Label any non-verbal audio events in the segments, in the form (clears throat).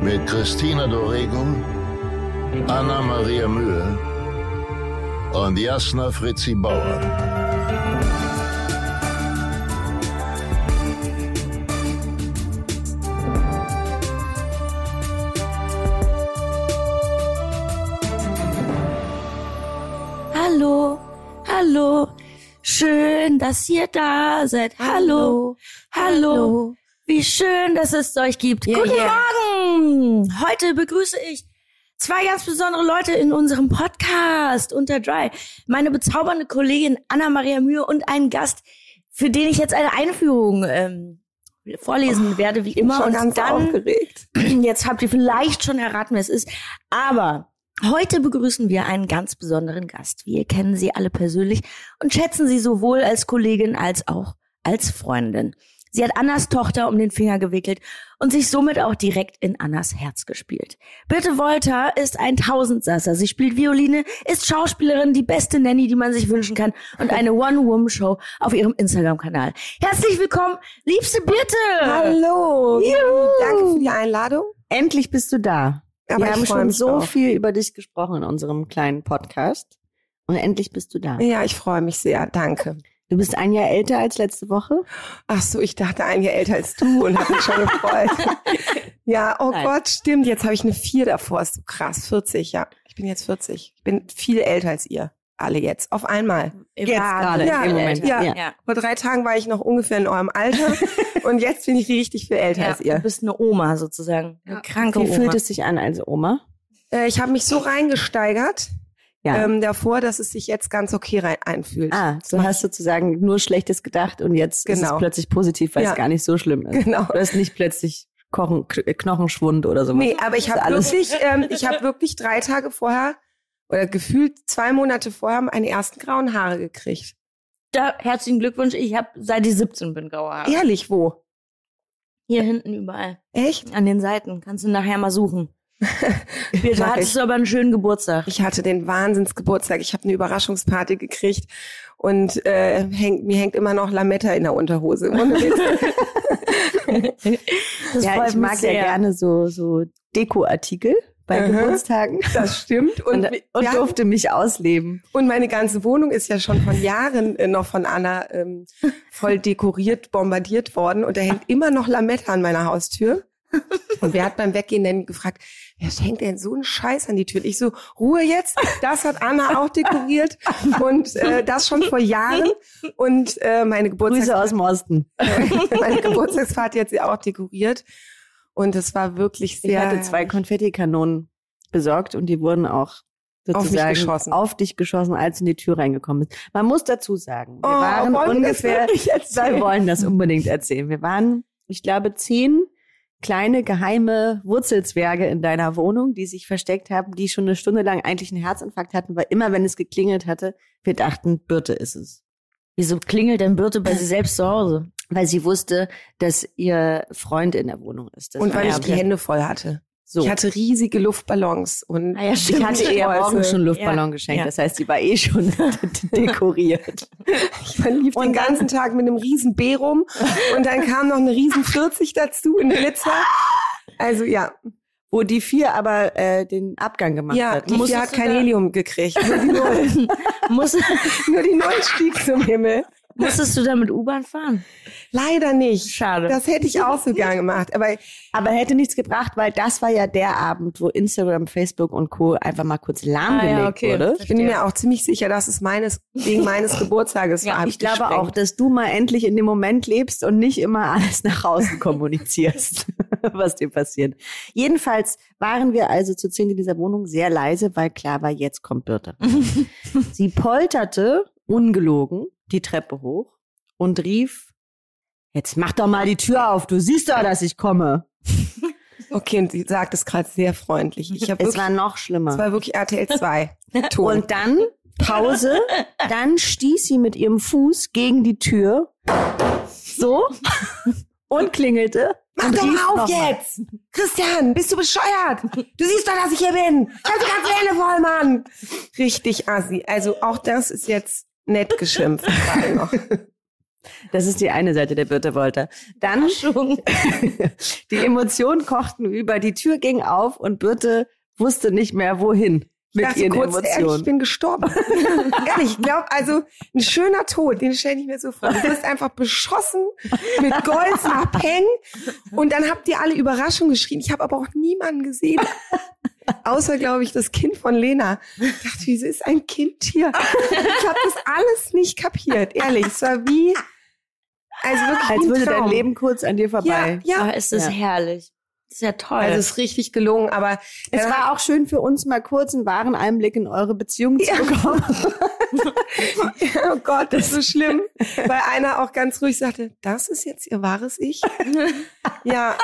mit Christina Dorego, Anna Maria Mühe und Jasna Fritzi Bauer. Hallo, hallo, schön, dass ihr da seid. Hallo, hallo, wie schön, dass es euch gibt. Ja, Guten ja. Morgen! Heute begrüße ich zwei ganz besondere Leute in unserem Podcast unter Dry. Meine bezaubernde Kollegin Anna-Maria Mühe und einen Gast, für den ich jetzt eine Einführung ähm, vorlesen werde, wie immer. schon und ganz dann aufgeregt. (clears throat) Jetzt habt ihr vielleicht schon erraten, wer es ist. Aber heute begrüßen wir einen ganz besonderen Gast. Wir kennen sie alle persönlich und schätzen sie sowohl als Kollegin als auch als Freundin. Sie hat Annas Tochter um den Finger gewickelt und sich somit auch direkt in Annas Herz gespielt. Birte Wolter ist ein Tausendsasser. Sie spielt Violine, ist Schauspielerin, die beste Nanny, die man sich wünschen kann und eine One-Woman-Show auf ihrem Instagram-Kanal. Herzlich willkommen, liebste Birte! Hallo. Juhu. Danke für die Einladung. Endlich bist du da. Aber Wir haben schon so auch. viel über dich gesprochen in unserem kleinen Podcast. Und endlich bist du da. Ja, ich freue mich sehr. Danke. Du bist ein Jahr älter als letzte Woche. Ach so, ich dachte ein Jahr älter als du und habe mich schon gefreut. (laughs) ja, oh Nein. Gott, stimmt. Jetzt habe ich eine vier davor. Ist so krass. 40, ja. Ich bin jetzt 40. Ich bin viel älter als ihr. Alle jetzt. Auf einmal. Jetzt gerade Ja, im Moment. ja. Ja. Vor drei Tagen war ich noch ungefähr in eurem Alter (laughs) und jetzt bin ich richtig viel älter Ja, als ihr. Du bist eine Oma sozusagen. Eine kranke Wie Oma. fühlt es sich an als Oma? Äh, ich habe mich so reingesteigert Ja. ähm, davor, dass es sich jetzt ganz okay rein einfühlt. ah, du hast sozusagen nur Schlechtes gedacht und jetzt ist es Genau. plötzlich positiv, weil Ja. es gar nicht so schlimm ist. Genau. Du hast nicht plötzlich Kochen, K- Knochenschwund oder sowas. Nee, aber ich habe wirklich, ähm, (laughs) ich habe wirklich drei Tage vorher oder gefühlt zwei Monate vorher meine ersten grauen Haare gekriegt. Da, herzlichen Glückwunsch. Ich habe seit ich 17 bin graue Haare. Ehrlich, wo? Hier hinten überall. Echt? An den Seiten. Kannst du nachher mal suchen. (laughs) Mach hattest ich. du aber einen schönen Geburtstag. Ich hatte den Wahnsinnsgeburtstag. Ich habe eine Überraschungsparty gekriegt und äh, hängt, mir hängt immer noch Lametta in der Unterhose. (laughs) (laughs) Das ja, ich mag ja sehr. gerne so, so Dekoartikel bei Mhm. Geburtstagen. Das stimmt. Und, Und, und haben- durfte mich ausleben. Und meine ganze Wohnung ist ja schon von Jahren äh, noch von Anna ähm, voll dekoriert, bombardiert worden. Und da hängt immer noch Lametta an meiner Haustür. Und wer hat beim Weggehen denn gefragt, wer schenkt denn so einen Scheiß an die Tür? Ich so, Ruhe jetzt, das hat Anna auch dekoriert. Und äh, das schon vor Jahren. Und äh, meine, Geburtstags Grüße aus dem Osten. (laughs) meine Geburtstagsparty hat sie auch dekoriert. Und es war wirklich sehr... Ich hatte zwei Konfettikanonen besorgt und die wurden auch Auf sozusagen geschossen. auf dich geschossen, als du in die Tür reingekommen bist. Man muss dazu sagen, wir Oh, waren ungefähr, wir wollen das unbedingt erzählen. Wir waren, ich glaube, zehn kleine geheime Wurzelzwerge in deiner Wohnung, die sich versteckt haben, die schon eine Stunde lang eigentlich einen Herzinfarkt hatten, weil immer, wenn es geklingelt hatte, wir dachten, Birte ist es. Wieso klingelt denn Birte bei sie selbst zu Hause? Weil sie wusste, dass ihr Freund in der Wohnung ist. Das Und weil ich die Hände voll hatte. So. Ich hatte riesige Luftballons und Ah ja, Ich hatte ihr Sträuße. morgen schon einen Luftballon Ja, geschenkt. ja. Das heißt, die war eh schon (laughs) dekoriert. Ich lief den ganzen Tag mit einem riesen B rum und dann kam noch eine riesen 40 dazu in Glitzer. Also ja, Wo die vier aber äh, den Abgang gemacht ja, hat. die Musstest hat kein Helium gekriegt. Nur die Null, (laughs) Muss, nur die Null stieg zum Himmel. Musstest du da mit U-Bahn fahren? Leider nicht. Schade. Das hätte ich auch so gern gemacht. Aber Aber hätte nichts gebracht, weil das war ja der Abend, wo Instagram, Facebook und Co. einfach mal kurz lahmgelegt Ah, ja, okay. wurde. ich bin mir auch ziemlich sicher, dass es meines, wegen meines (laughs) Geburtstages Ja, war. Ich glaube gesprengt. auch, dass du mal endlich in dem Moment lebst und nicht immer alles nach außen kommunizierst, (laughs) was dir passiert. Jedenfalls waren wir also zu zehn in dieser Wohnung sehr leise, weil klar war, jetzt kommt Birte. (laughs) Sie polterte, ungelogen, die Treppe hoch und rief, jetzt mach doch mal die Tür auf, du siehst doch, dass ich komme. (laughs) Okay, und sie sagt es gerade sehr freundlich. Ich Es wirklich, war noch es schlimmer. war wirklich RTL 2. (laughs) Ton. Und dann Pause, dann stieß sie mit ihrem Fuß gegen die Tür. So. Und klingelte. Mach und doch auf noch mal. jetzt! Christian, bist du bescheuert? Du siehst doch, dass ich hier bin. Ich hab die ganze Hände voll, Mann. Richtig assi. Also auch das ist jetzt nett geschimpft. (laughs) gerade noch. Das ist die eine Seite der Birte Wolter. Dann (laughs) die Emotionen kochten über, die Tür ging auf und Birte wusste nicht mehr wohin Ich mit dachte ihren kurz, ehrlich, ich Emotionen. bin gestorben. (laughs) ehrlich, ich glaube, also ein schöner Tod, den stelle ich mir so vor. Du wirst einfach beschossen mit Goldsabhängen und dann habt ihr alle Überraschung geschrien. Ich habe aber auch niemanden gesehen. Außer, glaube ich, das Kind von Lena. Ich dachte, wieso ist ein Kind hier? Ich habe das alles nicht kapiert. Ehrlich, es war wie, also wirklich Als wie ein würde dein. Leben kurz an dir ja, vorbei. ja. Aber ist das Ja. herrlich. Das ist ja toll. Also es ist richtig gelungen, aber Es dann war auch schön für uns, mal kurz einen wahren Einblick in eure Beziehung zu bekommen. (laughs) Oh Gott, das ist so schlimm. Weil einer auch ganz ruhig sagte, das ist jetzt ihr wahres Ich? (laughs) ja,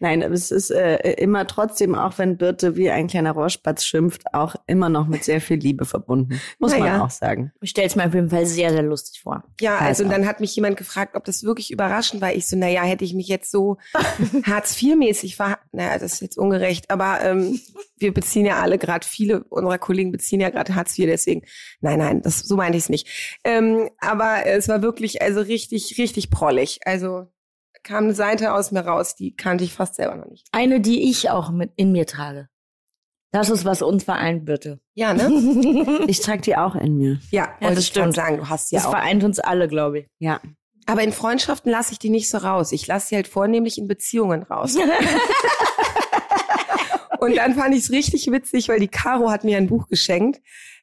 Nein, aber es ist äh, immer trotzdem, auch wenn Birte wie ein kleiner Rohrspatz schimpft, auch immer noch mit sehr viel Liebe verbunden. Muss man Naja. auch sagen. ich stelle es mir auf jeden Fall sehr, sehr lustig vor. ja, also und Also. dann hat mich jemand gefragt, ob das wirklich überraschend war. Ich so, naja, hätte ich mich jetzt so (laughs) Hartz-IV-mäßig ver... Naja, das ist jetzt ungerecht, aber ähm, wir beziehen ja alle gerade, viele unserer Kollegen beziehen ja gerade Hartz IV, deswegen, nein, nein, das so meinte ich es nicht. Ähm, aber es war wirklich also richtig, richtig prollig. Also kam eine Seite aus mir raus, die kannte ich fast selber noch nicht. Eine, die ich auch mit in mir trage. Das ist, was uns vereint, bitte. Ja, ne? (laughs) Ich trage die auch in mir. Ja, Ja, das ich stimmt. sagen, du hast ja das auch. vereint uns alle, glaube ich. Ja. Aber in Freundschaften lasse ich die nicht so raus. Ich lasse sie halt vornehmlich in Beziehungen raus. (laughs) Und dann fand ich es richtig witzig, weil die Caro hat mir ein Buch geschenkt.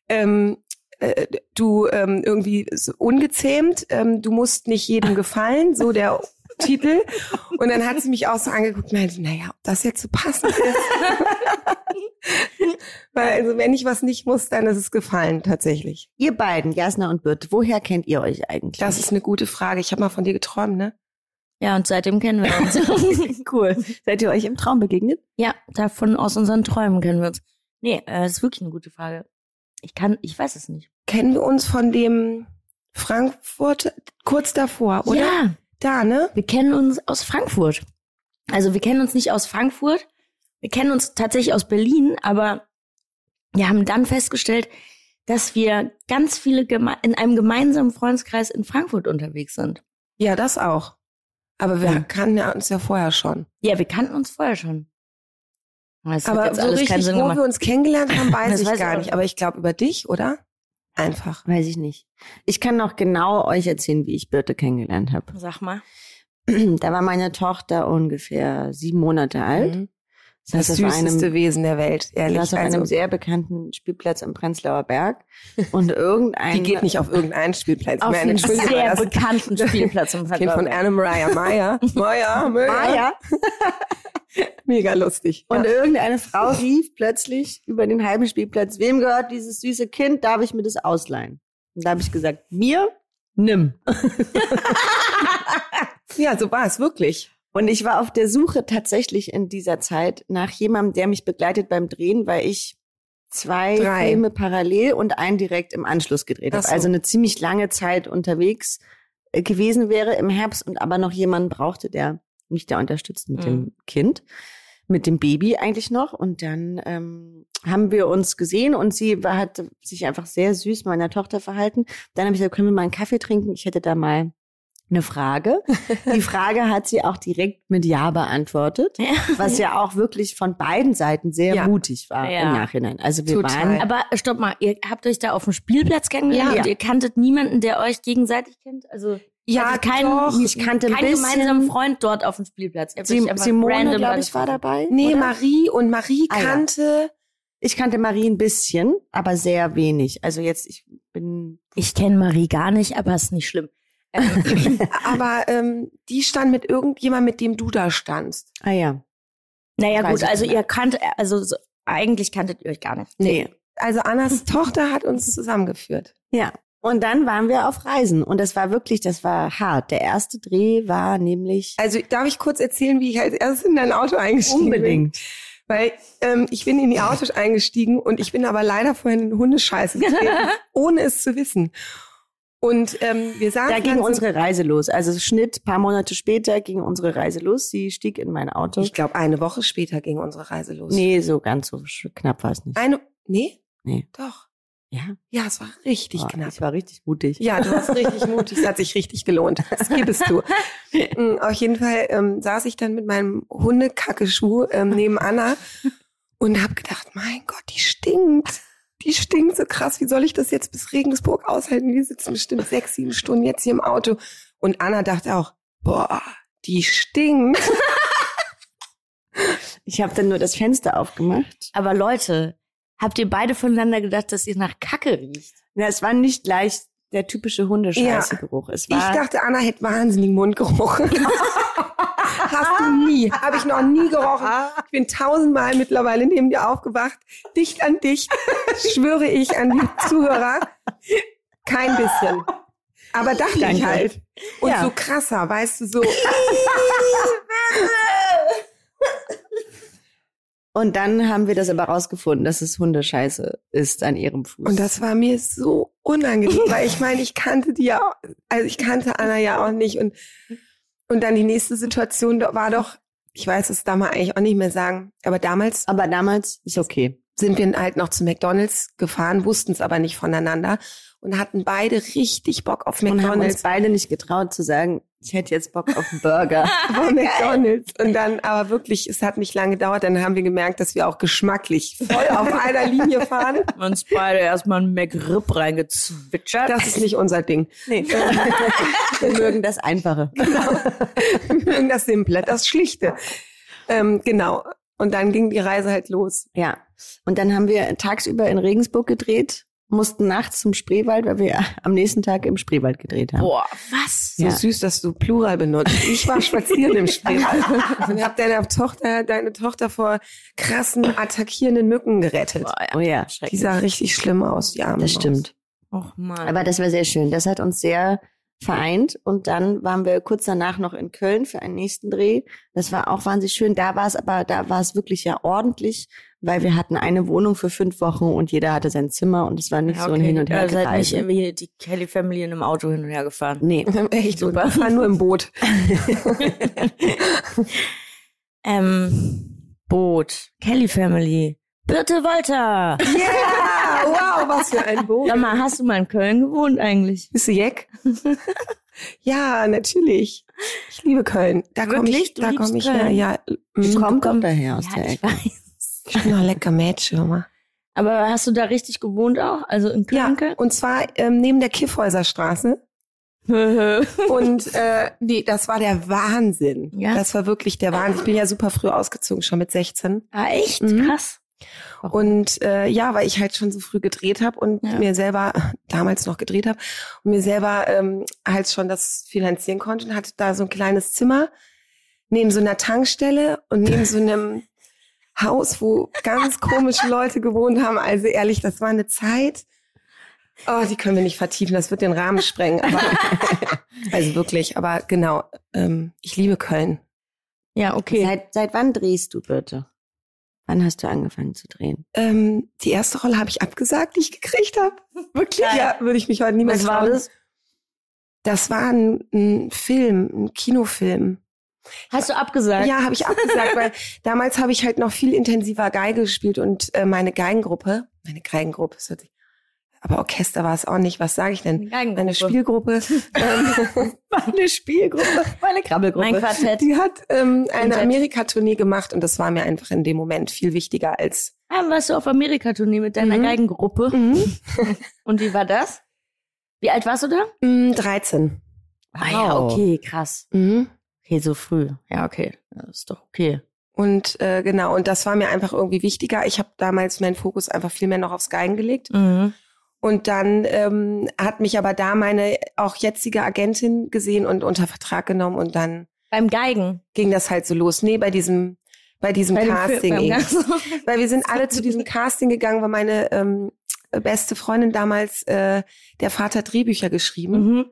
Ähm, äh, du ähm, irgendwie so ungezähmt, ähm, du musst nicht jedem gefallen, so der Titel. Und dann hat sie mich auch so angeguckt und meinte, naja, ob das jetzt so passend ist. (laughs) weil also wenn ich was nicht muss, dann ist es gefallen tatsächlich. Ihr beiden, Jasna und Birte, woher kennt ihr euch eigentlich? Das ist eine gute Frage. Ich habe mal von dir geträumt, ne? Ja, und seitdem kennen wir uns. (laughs) cool. Seid ihr euch im Traum begegnet? ja, davon aus unseren Träumen kennen wir uns. Nee, äh, das ist wirklich eine gute Frage. Ich kann, ich weiß es nicht. Kennen wir uns von dem Frankfurt kurz davor, oder? Ja, Da, ne? wir kennen uns aus Frankfurt. Also wir kennen uns nicht aus Frankfurt. Wir kennen uns tatsächlich aus Berlin, aber wir haben dann festgestellt, dass wir ganz viele in einem gemeinsamen Freundeskreis in Frankfurt unterwegs sind. Ja, das auch. Aber wir Ja. kannten uns ja vorher schon. Ja, wir kannten uns vorher schon. Das Aber so richtig, wo wir uns kennengelernt haben, (laughs) weiß Das ich weiß gar ich nicht. Aber ich glaube über dich, oder? Einfach. Weiß ich nicht. Ich kann noch genau euch erzählen, wie ich Birte kennengelernt habe. Sag mal. Da war meine Tochter ungefähr sieben Monate alt. Mhm. Das, Das süßeste einem, Wesen der Welt, ehrlich. saß auf Also, einem sehr bekannten Spielplatz am Prenzlauer Berg. Und (laughs) irgendein die geht nicht auf irgendeinen Spielplatz. Auf Entschuldigung, sehr das bekannten (laughs) Spielplatz im Kind von Anna Mariah (laughs) Meyer. Meyer, Meyer. Mega lustig. Und ja. irgendeine Frau rief plötzlich über den halben Spielplatz, wem gehört dieses süße Kind? Darf ich mir das ausleihen? Und da habe ich gesagt, mir? Nimm. ja, so war es wirklich. Und ich war auf der Suche tatsächlich in dieser Zeit nach jemandem, der mich begleitet beim Drehen, weil ich zwei Drei. Filme parallel und einen direkt im Anschluss gedreht habe. so. Also eine ziemlich lange Zeit unterwegs äh, gewesen wäre im Herbst und aber noch jemanden brauchte, der mich da unterstützt mit Mhm. dem Kind, mit dem Baby eigentlich noch. Und dann ähm, haben wir uns gesehen und sie war, hat sich einfach sehr süß meiner Tochter verhalten. Dann habe ich gesagt, können wir mal einen Kaffee trinken? Ich hätte da mal eine Frage. (laughs) Die Frage hat sie auch direkt mit Ja beantwortet, Ja. was ja auch wirklich von beiden Seiten sehr Ja. mutig war Ja. im Nachhinein. Also wir Total. waren Aber stopp mal, ihr habt euch da auf dem Spielplatz kennengelernt Ja. und ihr kanntet niemanden, der euch gegenseitig kennt? Also Ja, hattet keinen, doch. Ich kannte ein keinen gemeinsamen Freund dort auf dem Spielplatz. Sim Simone, glaube ich, war dabei. Nee, oder? Marie und Marie Ah, kannte. Ich kannte Marie ein bisschen, aber sehr wenig. Also jetzt, ich bin Ich kenne Marie gar nicht, aber ist nicht schlimm. Aber ähm, die stand mit irgendjemand, mit dem du da standst. Ah ja. naja Weiß gut, also ihr kanntet, also so, eigentlich kanntet ihr euch gar nicht. Nee. Also Annas Tochter hat uns zusammengeführt. Ja. Und dann waren wir auf Reisen und das war wirklich, das war hart. Der erste Dreh war nämlich Also darf ich kurz erzählen, wie ich als erstes in dein Auto eingestiegen bin? Weil ähm, ich bin in die Autos eingestiegen und ich bin aber leider vorhin in Hundescheiße getreten, (laughs) ohne es zu wissen. Und ähm, wir saßen Da ging unsere Reise los. Also Schnitt, paar Monate später ging unsere Reise los. Sie stieg in mein Auto. Ich glaube, eine Woche später ging unsere Reise los. nee, so ganz so knapp war es nicht. Eine, nee? Nee. Doch. Ja, Ja, es war richtig Boah, knapp. Ich war richtig mutig. Ja, du warst richtig (laughs) mutig. Es hat sich richtig gelohnt. Das gibst du. (laughs) Mm, Auf jeden Fall ähm, saß ich dann mit meinem Hundekackeschuh ähm, neben Anna und habe gedacht, mein Gott, die stinkt. Die stinkt so krass. Wie soll ich das jetzt bis Regensburg aushalten? Die sitzen bestimmt sechs, sieben Stunden jetzt hier im Auto. Und Anna dachte auch, boah, die stinkt. (laughs) Ich habe dann nur das Fenster aufgemacht. Aber Leute, habt ihr beide voneinander gedacht, dass ihr nach Kacke riecht? Ja, es war nicht gleich der typische Hundescheiße-Geruch. Es Ich war dachte, Anna hätte wahnsinnigen Mundgeruch. (laughs) (laughs) Hast du nie. Habe ich noch nie gerochen. Ich bin tausendmal mittlerweile neben dir aufgewacht. Dicht an dich. Schwöre ich an die Zuhörer. Kein bisschen. Aber dachte ich Danke. halt. Und Ja. so krasser, weißt du, so. Und dann haben wir das aber rausgefunden, dass es Hundescheiße ist an ihrem Fuß. Und das war mir so unangenehm, weil ich meine, ich kannte die ja, auch- also ich kannte Anna ja auch nicht und, und dann die nächste Situation war doch, ich weiß es damals eigentlich auch nicht mehr sagen, aber damals aber damals ist okay. sind wir halt noch zu McDonalds gefahren, wussten es aber nicht voneinander und hatten beide richtig Bock auf Und haben uns McDonalds. beide nicht getraut zu sagen, ich hätte jetzt Bock auf einen Burger. (laughs) Auf McDonalds. Und dann, aber wirklich, es hat nicht lange gedauert, dann haben wir gemerkt, dass wir auch geschmacklich voll auf (laughs) einer Linie fahren. Uns beide erstmal ein McRib reingezwitschert. Das ist nicht unser Ding. Nee. (laughs) wir mögen das Einfache. Wir mögen das Simple, das Schlichte. Ähm, genau. Und dann ging die Reise halt los. Ja. Und dann haben wir tagsüber in Regensburg gedreht, mussten nachts zum Spreewald, weil wir am nächsten Tag im Spreewald gedreht haben. Boah, was? So Ja. süß, dass du Plural benutzt. Ich war spazieren im Spreewald (laughs) und habe deine Tochter, deine Tochter vor krassen, attackierenden Mücken gerettet. Boah, ja. Oh ja, Die sah richtig schlimm aus, die arme das stimmt. Och man. Aber das war sehr schön. Das hat uns sehr vereint. Und dann waren wir kurz danach noch in Köln für einen nächsten Dreh. Das war auch wahnsinnig schön. Da war es aber, da war es wirklich ja ordentlich, weil wir hatten eine Wohnung für fünf Wochen und jeder hatte sein Zimmer und es war nicht ja, so ein Hin und Her Ihr seid nicht irgendwie die Kelly Family in einem Auto hin und her gefahren. Nee. (laughs) Echt super. Ich (laughs) war nur im Boot. (laughs) Ähm, Boot. Kelly Family. Birte Walter. Wow, was für ein Boot. Sag mal, hast du mal in Köln gewohnt eigentlich? Bist du Jeck? (laughs) ja, natürlich. Ich liebe Köln. Da komme ich, da komme ich her. Ja, Ich mm. komme doch daher aus ja, der ich Ecke. weiß. ich bin noch lecker Mädchen, Mama. Aber hast du da richtig gewohnt auch? Also in Ja, Köln? und zwar ähm, neben der Kiffhäuserstraße. (laughs) Und äh, nee, das war der Wahnsinn. Ja? Das war wirklich der Wahnsinn. Ich bin ja super früh ausgezogen, schon mit 16. ah, echt? Mhm. Krass. Und äh, ja, weil ich halt schon so früh gedreht habe und Ja. mir selber (laughs) damals noch gedreht habe und mir selber ähm, halt schon das finanzieren konnte und hatte da so ein kleines Zimmer neben so einer Tankstelle und neben so einem (laughs) Haus, wo ganz komische Leute gewohnt haben. Also ehrlich, das war eine Zeit. Oh, die können wir nicht vertiefen, das wird den Rahmen sprengen. Aber, (laughs) also wirklich, aber genau, ähm, ich liebe Köln. Ja, okay. Seit, seit wann drehst du bitte? Wann hast du angefangen zu drehen? Ähm, die erste Rolle habe ich abgesagt, die ich gekriegt habe. Wirklich? Ja, würde ich mich heute niemals Was war trauen. das? Das war ein, ein Film, ein Kinofilm. Hast du abgesagt? Ja, habe ich abgesagt, (laughs) weil damals habe ich halt noch viel intensiver Geige gespielt und äh, meine Geigengruppe, meine Geigengruppe, das hört sich, aber Orchester war es auch nicht. Was sage ich denn? Meine Spielgruppe, ähm, (laughs) Meine Spielgruppe, meine Krabbelgruppe. Mein Quartett. die hat ähm, eine. Amerika-Tournee gemacht und das war mir einfach in dem Moment viel wichtiger als Ah, warst du auf Amerika-Tournee mit deiner Mhm. Geigengruppe? mhm. (laughs) Und wie war das? Wie alt warst du da? Mm, 13. Ah ja, Wow. okay, krass. Mhm. Okay, so früh. Ja, okay. Das ist doch okay. Und äh, genau, und das war mir einfach irgendwie wichtiger. Ich habe damals meinen Fokus einfach viel mehr noch aufs Geigen gelegt. Mhm. Und dann ähm, hat mich aber da meine auch jetzige Agentin gesehen und unter Vertrag genommen und dann Beim Geigen. ging das halt so los. Nee, bei diesem, bei diesem Bei Casting. Film- (laughs) weil wir sind alle zu diesem Casting gegangen, weil meine ähm, beste Freundin damals äh, der Vater Drehbücher geschrieben. Mhm.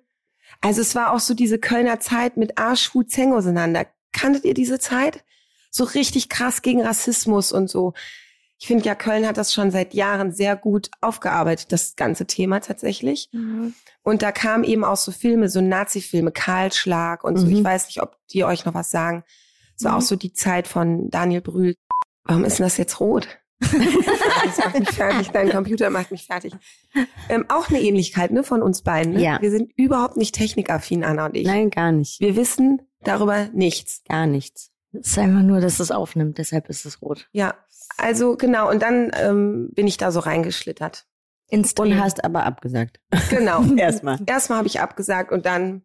Also es war auch so diese Kölner Zeit mit Arsch, Hut, Zeng auseinander. Kanntet ihr diese Zeit? So richtig krass gegen Rassismus und so. Ich finde ja, Köln hat das schon seit Jahren sehr gut aufgearbeitet, das ganze Thema tatsächlich. Mhm. Und da kamen eben auch so Filme, so Nazi-Filme, Kahlschlag und so. Mhm. Ich weiß nicht, ob die euch noch was sagen. Es war Mhm. auch so die Zeit von Daniel Brühl. Warum ist denn das jetzt rot? (laughs) das macht mich fertig. Dein Computer macht mich fertig. Ähm, auch eine Ähnlichkeit ne, von uns beiden. Ne? Ja. Wir sind überhaupt nicht technikaffin, Anna und ich. Nein, gar nicht. Wir wissen darüber nichts. Gar nichts. Es ist einfach nur, dass es aufnimmt, deshalb ist es rot. Ja, also genau. Und dann ähm, bin ich da so reingeschlittert. Ins Und hast aber abgesagt. Genau. (laughs) Erstmal. Erstmal habe ich abgesagt und dann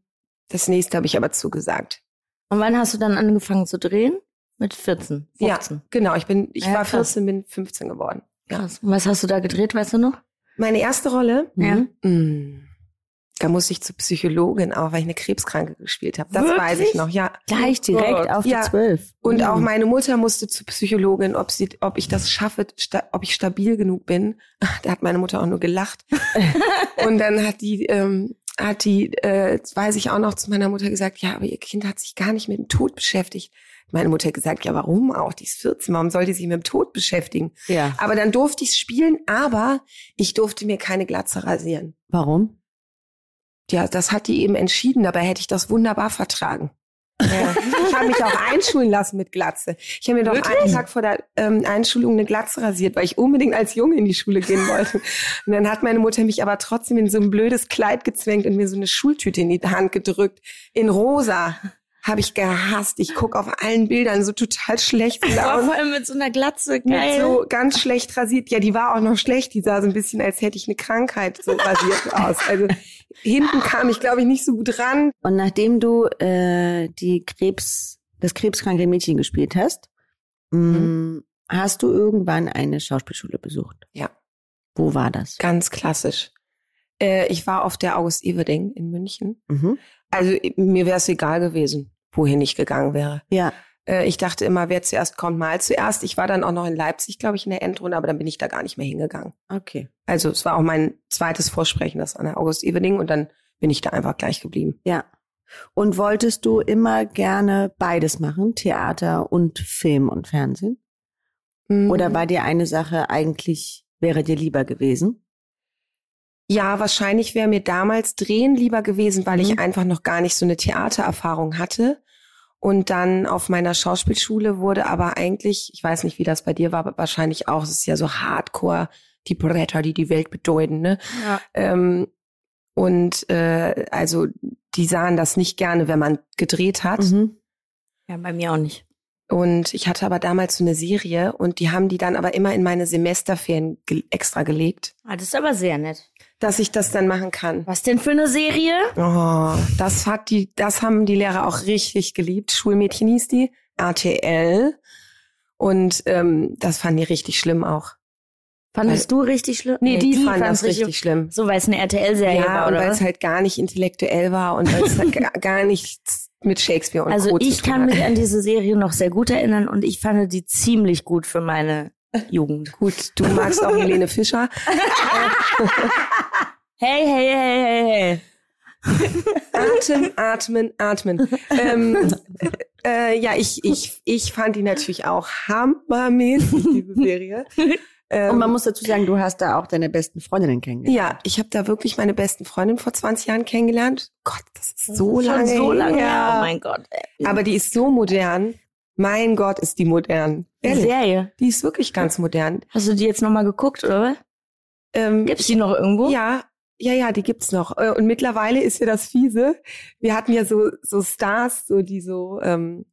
das nächste habe ich aber zugesagt. Und wann hast du dann angefangen zu drehen? Mit 14, 15. Ja, genau. Ich bin, ich Ja, war krass. 14, bin 15 geworden. Ja. Krass. Und was hast du da gedreht, weißt du noch? Meine erste Rolle, Ja. mh, da musste ich zur Psychologin auch, weil ich eine Krebskranke gespielt habe. Das Wirklich? weiß ich noch, ja. Gleich direkt Gott. auf Ja. die zwölf. Und Mhm. auch meine Mutter musste zur Psychologin, ob sie, ob ich das schaffe, ob ich stabil genug bin. (laughs) Da hat meine Mutter auch nur gelacht. (laughs) und dann hat die, ähm, hat die, äh, weiß ich auch noch zu meiner Mutter gesagt, ja, aber ihr Kind hat sich gar nicht mit dem Tod beschäftigt. Meine Mutter hat gesagt, ja, warum auch? Die ist 14, warum soll die sich mit dem Tod beschäftigen? Ja. Aber dann durfte ich spielen, aber ich durfte mir keine Glatze rasieren. Warum? Ja, das hat die eben entschieden, dabei hätte ich das wunderbar vertragen. Ja. Ich habe mich auch einschulen lassen mit Glatze. Ich habe mir doch einen Tag vor der ähm, Einschulung eine Glatze rasiert, weil ich unbedingt als Junge in die Schule gehen wollte. Und dann hat meine Mutter mich aber trotzdem in so ein blödes Kleid gezwängt und mir so eine Schultüte in die Hand gedrückt. In rosa. Habe ich gehasst. Ich guck auf allen Bildern so total schlecht (laughs) Aber vor allem mit so einer Glatze, geil. so ganz schlecht rasiert. Ja, die war auch noch schlecht. Die sah so ein bisschen, als hätte ich eine Krankheit so rasiert aus. Also hinten kam ich, glaube ich, nicht so gut ran. Und nachdem du äh, die Krebs, das krebskranke Mädchen gespielt hast, mh, hast du irgendwann eine Schauspielschule besucht. Ja. Wo war das? Ganz klassisch. Äh, ich war auf der August Everding in München. Mhm. Also mir wäre es egal gewesen, wohin ich gegangen wäre. Ja. Äh, ich dachte immer, wer zuerst kommt, mal zuerst. Ich war dann auch noch in Leipzig, glaube ich, in der Endrunde, aber dann bin ich da gar nicht mehr hingegangen. Okay. Also es war auch mein zweites Vorsprechen, das an der August Everding und dann bin ich da einfach gleich geblieben. Ja. Und wolltest du immer gerne beides machen, Theater und Film und Fernsehen? Mhm. Oder war dir eine Sache eigentlich, wäre dir lieber gewesen? Ja, wahrscheinlich wäre mir damals Drehen lieber gewesen, weil Mhm. ich einfach noch gar nicht so eine Theatererfahrung hatte. Und dann auf meiner Schauspielschule wurde aber eigentlich, ich weiß nicht, wie das bei dir war, aber wahrscheinlich auch, es ist ja so Hardcore, die Bretter, die die Welt bedeuten, ne? Ja. Ähm, und äh, also die sahen das nicht gerne, wenn man gedreht hat. Mhm. ja, bei mir auch nicht. Und ich hatte aber damals so eine Serie und die haben die dann aber immer in meine Semesterferien ge extra gelegt, Ah, das ist aber sehr nett. Dass ich das dann machen kann. Was denn für eine Serie? Oh, das hat die, das haben die Lehrer auch richtig geliebt. Schulmädchen hieß die, RTL. Und ähm, das fanden die richtig schlimm auch. Fandest du richtig schlimm? Nee, die, fanden fand's das richtig schlimm. So, weil es eine RTL-Serie Ja, war, und weil es halt gar nicht intellektuell war und weil es halt (laughs) gar, nichts mit Shakespeare und Also Co. ich kann mich an diese Serie noch sehr gut erinnern und ich fand die ziemlich gut für meine Jugend. Gut, du magst auch Helene Fischer. (laughs) Hey, hey, hey, hey, hey. Atmen, atmen, atmen. ähm, äh, ja, ich, ich, ich fand die natürlich auch hammermäßig, diese Serie. Ähm, Und man muss dazu sagen, du hast da auch deine besten Freundinnen kennengelernt. Ja, ich habe da wirklich meine besten Freundin vor 20 Jahren kennengelernt. Gott, das ist so Schon lange so lange her. her. Oh mein Gott. ey. Aber die ist so modern. Mein Gott, ist die modern. Die Serie. die ist wirklich ganz modern. Hast du die jetzt nochmal geguckt, oder? was? Ähm, Gibt's die noch irgendwo? Ja, ja, ja, die gibt's noch. Äh, Und mittlerweile ist ja das fiese. Wir hatten ja so so Stars, so die so ähm,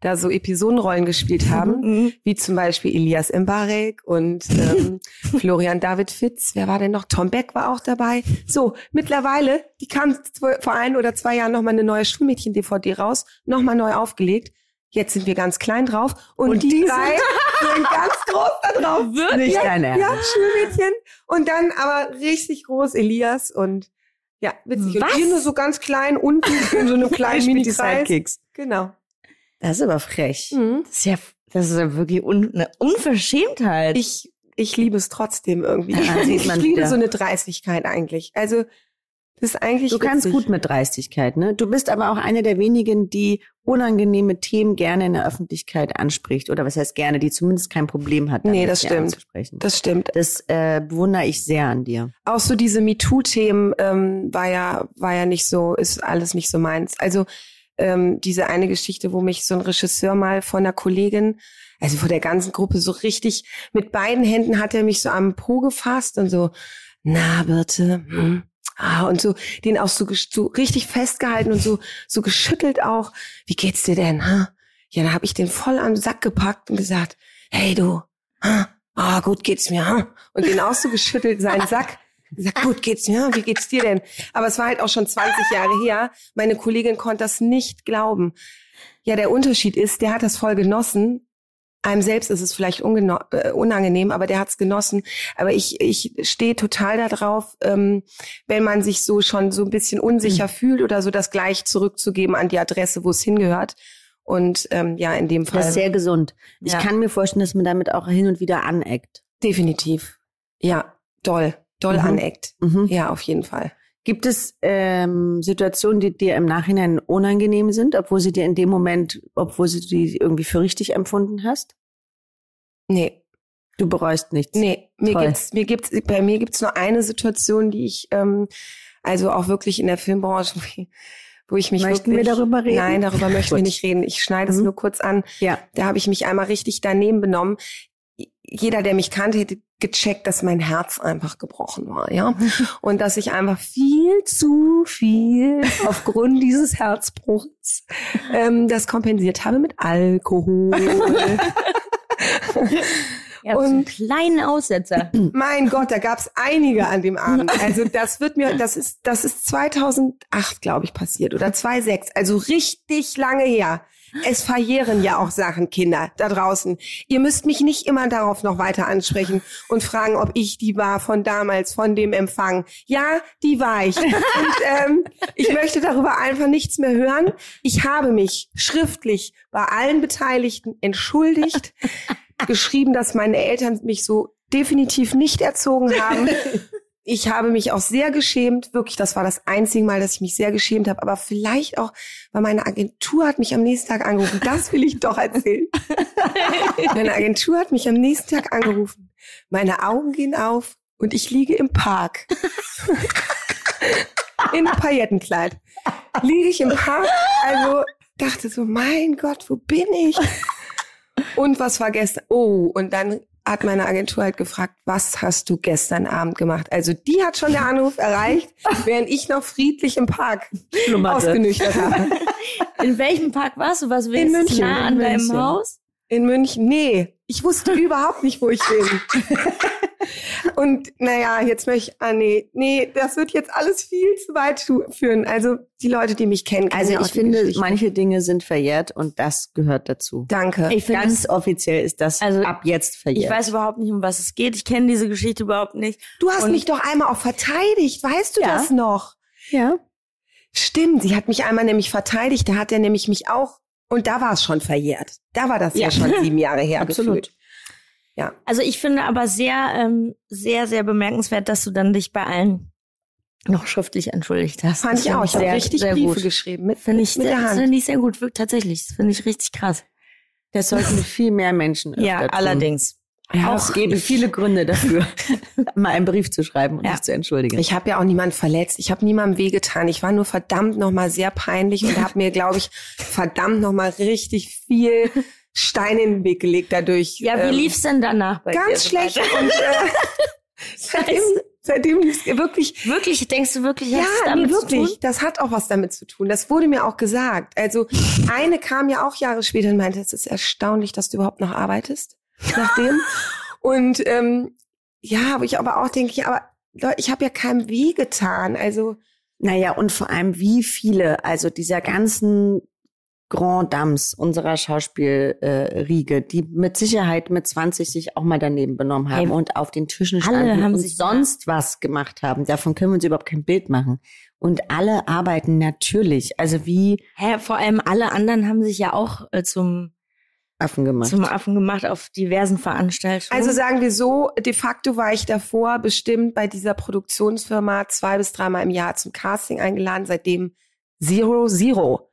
da so Episodenrollen gespielt haben, Mhm. wie zum Beispiel Elias Mbarek und ähm, (laughs) Florian David Fitz. Wer war denn noch? Tom Beck war auch dabei. So, mittlerweile, die kam vor ein oder zwei Jahren noch mal eine neue Schulmädchen-DVD raus, noch mal neu aufgelegt. Jetzt sind wir ganz klein drauf und, Und die, die drei sind (laughs) ganz groß da drauf. (laughs) Nicht dein Ernst. Ja, Schulmädchen. Und dann aber richtig groß Elias und ja, witzig. Was? Und hier nur so ganz klein unten in so einem (laughs) kleinen Spielt die Mini-Kreis. Sidekicks. Genau. Das ist aber frech. Mhm. Das ist ja, das ist ja wirklich un, eine Unverschämtheit. Ich ich liebe es trotzdem irgendwie. Ja, ich man liebe so eine Dreistigkeit eigentlich. Also das ist eigentlich Du kannst witzig. gut mit Dreistigkeit, ne? Du bist aber auch eine der wenigen, die unangenehme Themen gerne in der Öffentlichkeit anspricht. Oder was heißt gerne, die zumindest kein Problem hat, damit Nee, das stimmt. Das stimmt. Das äh, bewundere ich sehr an dir. Auch so diese MeToo-Themen ähm, war ja war ja nicht so, ist alles nicht so meins. Also ähm, diese eine Geschichte, wo mich so ein Regisseur mal von einer Kollegin, also vor der ganzen Gruppe so richtig mit beiden Händen hat er mich so am Po gefasst und so, na Birte, hm. Ah, und so den auch so, so richtig festgehalten und so so geschüttelt auch. Wie geht's dir denn? Ha? Ja, da habe ich den voll am Sack gepackt und gesagt, hey du, ha? ah gut geht's mir, ha? und den auch so geschüttelt seinen (laughs) Sack. Gesagt, gut geht's mir, wie geht's dir denn? Aber es war halt auch schon 20 Jahre her. Meine Kollegin konnte das nicht glauben. Ja, der Unterschied ist, der hat das voll genossen. Einem selbst ist es vielleicht äh, unangenehm, aber der hat's genossen. Aber ich, ich stehe total darauf, ähm, wenn man sich so schon so ein bisschen unsicher fühlt oder so, das gleich zurückzugeben an die Adresse, wo es hingehört. Und ähm, ja, in dem Fall Das ist sehr gesund. Ich Ja. kann mir vorstellen, dass man damit auch hin und wieder aneckt. definitiv. Ja, doll, doll Mhm. aneckt. Mhm. Ja, auf jeden Fall. Gibt es ähm, Situationen, die dir im Nachhinein unangenehm sind, obwohl sie dir in dem Moment, obwohl sie die irgendwie für richtig empfunden hast? Nee, Du bereust nichts. Nee, mir Toll. gibt's, mir gibt's, bei mir gibt's nur eine Situation, die ich, ähm, also auch wirklich in der Filmbranche, wo ich mich Möchten wirklich, wir darüber reden? Nein, darüber möchten wir Gut. nicht reden. Ich schneide es Mhm. nur kurz an. Ja. Da habe ich mich einmal richtig daneben benommen. Jeder, der mich kannte, hätte gecheckt, dass mein Herz einfach gebrochen war, ja. Und dass ich einfach viel zu viel aufgrund dieses Herzbruchs ähm, das kompensiert habe mit Alkohol. (laughs) Ja, so einen Und- kleinen Aussetzer. Mein Gott, da gab's einige an dem Abend. (laughs) Also das wird mir, das ist, das ist 2008, glaube ich, passiert oder 2006. Also richtig lange her. Es verjähren ja auch Sachen, Kinder da draußen. Ihr müsst mich nicht immer darauf noch weiter ansprechen und fragen, ob ich die war von damals, von dem Empfang. Ja, die war ich. Und ähm, ich möchte darüber einfach nichts mehr hören. Ich habe mich schriftlich bei allen Beteiligten entschuldigt geschrieben, dass meine Eltern mich so definitiv nicht erzogen haben. Ich habe mich auch sehr geschämt, wirklich, das war das einzige Mal, dass ich mich sehr geschämt habe, aber vielleicht auch, weil meine Agentur hat mich am nächsten Tag angerufen. Das will ich doch erzählen. (laughs) meine Agentur hat mich am nächsten Tag angerufen. Meine Augen gehen auf und ich liege im Park. (laughs) In einem Paillettenkleid. Liege ich im Park, also dachte so, mein Gott, wo bin ich? Und was war gestern? Oh, und dann hat meine Agentur halt gefragt, was hast du gestern Abend gemacht? Also die hat schon der Anruf erreicht, (laughs) während ich noch friedlich im Park Schlummerte. ausgenüchtert habe. (laughs) In welchem Park warst du? Was willst München, nah an in deinem München. Haus? In München? Nee, ich wusste (laughs) überhaupt nicht, wo ich bin. (laughs) Und naja, jetzt möchte ich, ah nee, nee, das wird jetzt alles viel zu weit führen. Also die Leute, die mich kennen, kennen Also ich die finde, Geschichte. manche Dinge sind verjährt und das gehört dazu. Danke. Ich finde Ganz offiziell ist das Also, ab jetzt verjährt. Ich weiß überhaupt nicht, um was es geht. Ich kenne diese Geschichte überhaupt nicht. du hast und- mich doch einmal auch verteidigt, weißt du Ja. das noch? ja. Stimmt, sie hat mich einmal nämlich verteidigt, da hat er nämlich mich auch, und da war es schon verjährt. Da war das ja, Ja. schon sieben Jahre (laughs) her. Absolut. gefühlt. Ja. Also ich finde aber sehr, ähm, sehr, sehr bemerkenswert, dass du dann dich bei allen noch schriftlich entschuldigt hast. Fand Das ich finde auch. Ich habe sehr, richtig sehr Briefe gut. geschrieben mit, Finde ich, mit der das Hand. finde ich sehr gut, wirklich tatsächlich. Das finde ich richtig krass. Das sollten (laughs) viel mehr Menschen öfter Ja, tun. allerdings. Ja, Es gäbe viele Gründe dafür, (laughs) mal einen Brief zu schreiben und Ja. sich zu entschuldigen. Ich habe ja auch niemanden verletzt. Ich habe niemandem wehgetan. Ich war nur verdammt nochmal sehr peinlich und habe mir, glaube ich, verdammt nochmal richtig viel Steine in den Weg gelegt dadurch. Ja, wie Ähm, lief's denn danach bei dir? Ganz schlecht. Und äh, (laughs) seitdem, seitdem lief's wirklich Wirklich, denkst du wirklich, Ja, damit zu wirklich. tun? Das hat auch was damit zu tun. Das wurde mir auch gesagt. Also eine kam ja auch Jahre später und meinte, es ist erstaunlich, dass du überhaupt noch arbeitest. Nachdem. und ähm, ja, wo ich aber auch denke, aber Leute, ich habe ja keinem weh getan. Also Naja, und vor allem, wie viele, also dieser ganzen Grand Dames unserer Schauspielriege, äh, die mit Sicherheit mit 20 sich auch mal daneben benommen haben Hey, und auf den Tischen alle standen haben und sich- sonst was gemacht haben. Davon können wir uns überhaupt kein Bild machen. Und alle arbeiten natürlich. Also wie, Hä, vor allem alle anderen haben sich ja auch äh, zum Affen gemacht. zum Affen gemacht auf diversen Veranstaltungen. Also sagen wir so, de facto war ich davor bestimmt bei dieser Produktionsfirma zwei bis dreimal im Jahr zum Casting eingeladen, seitdem Zero Zero.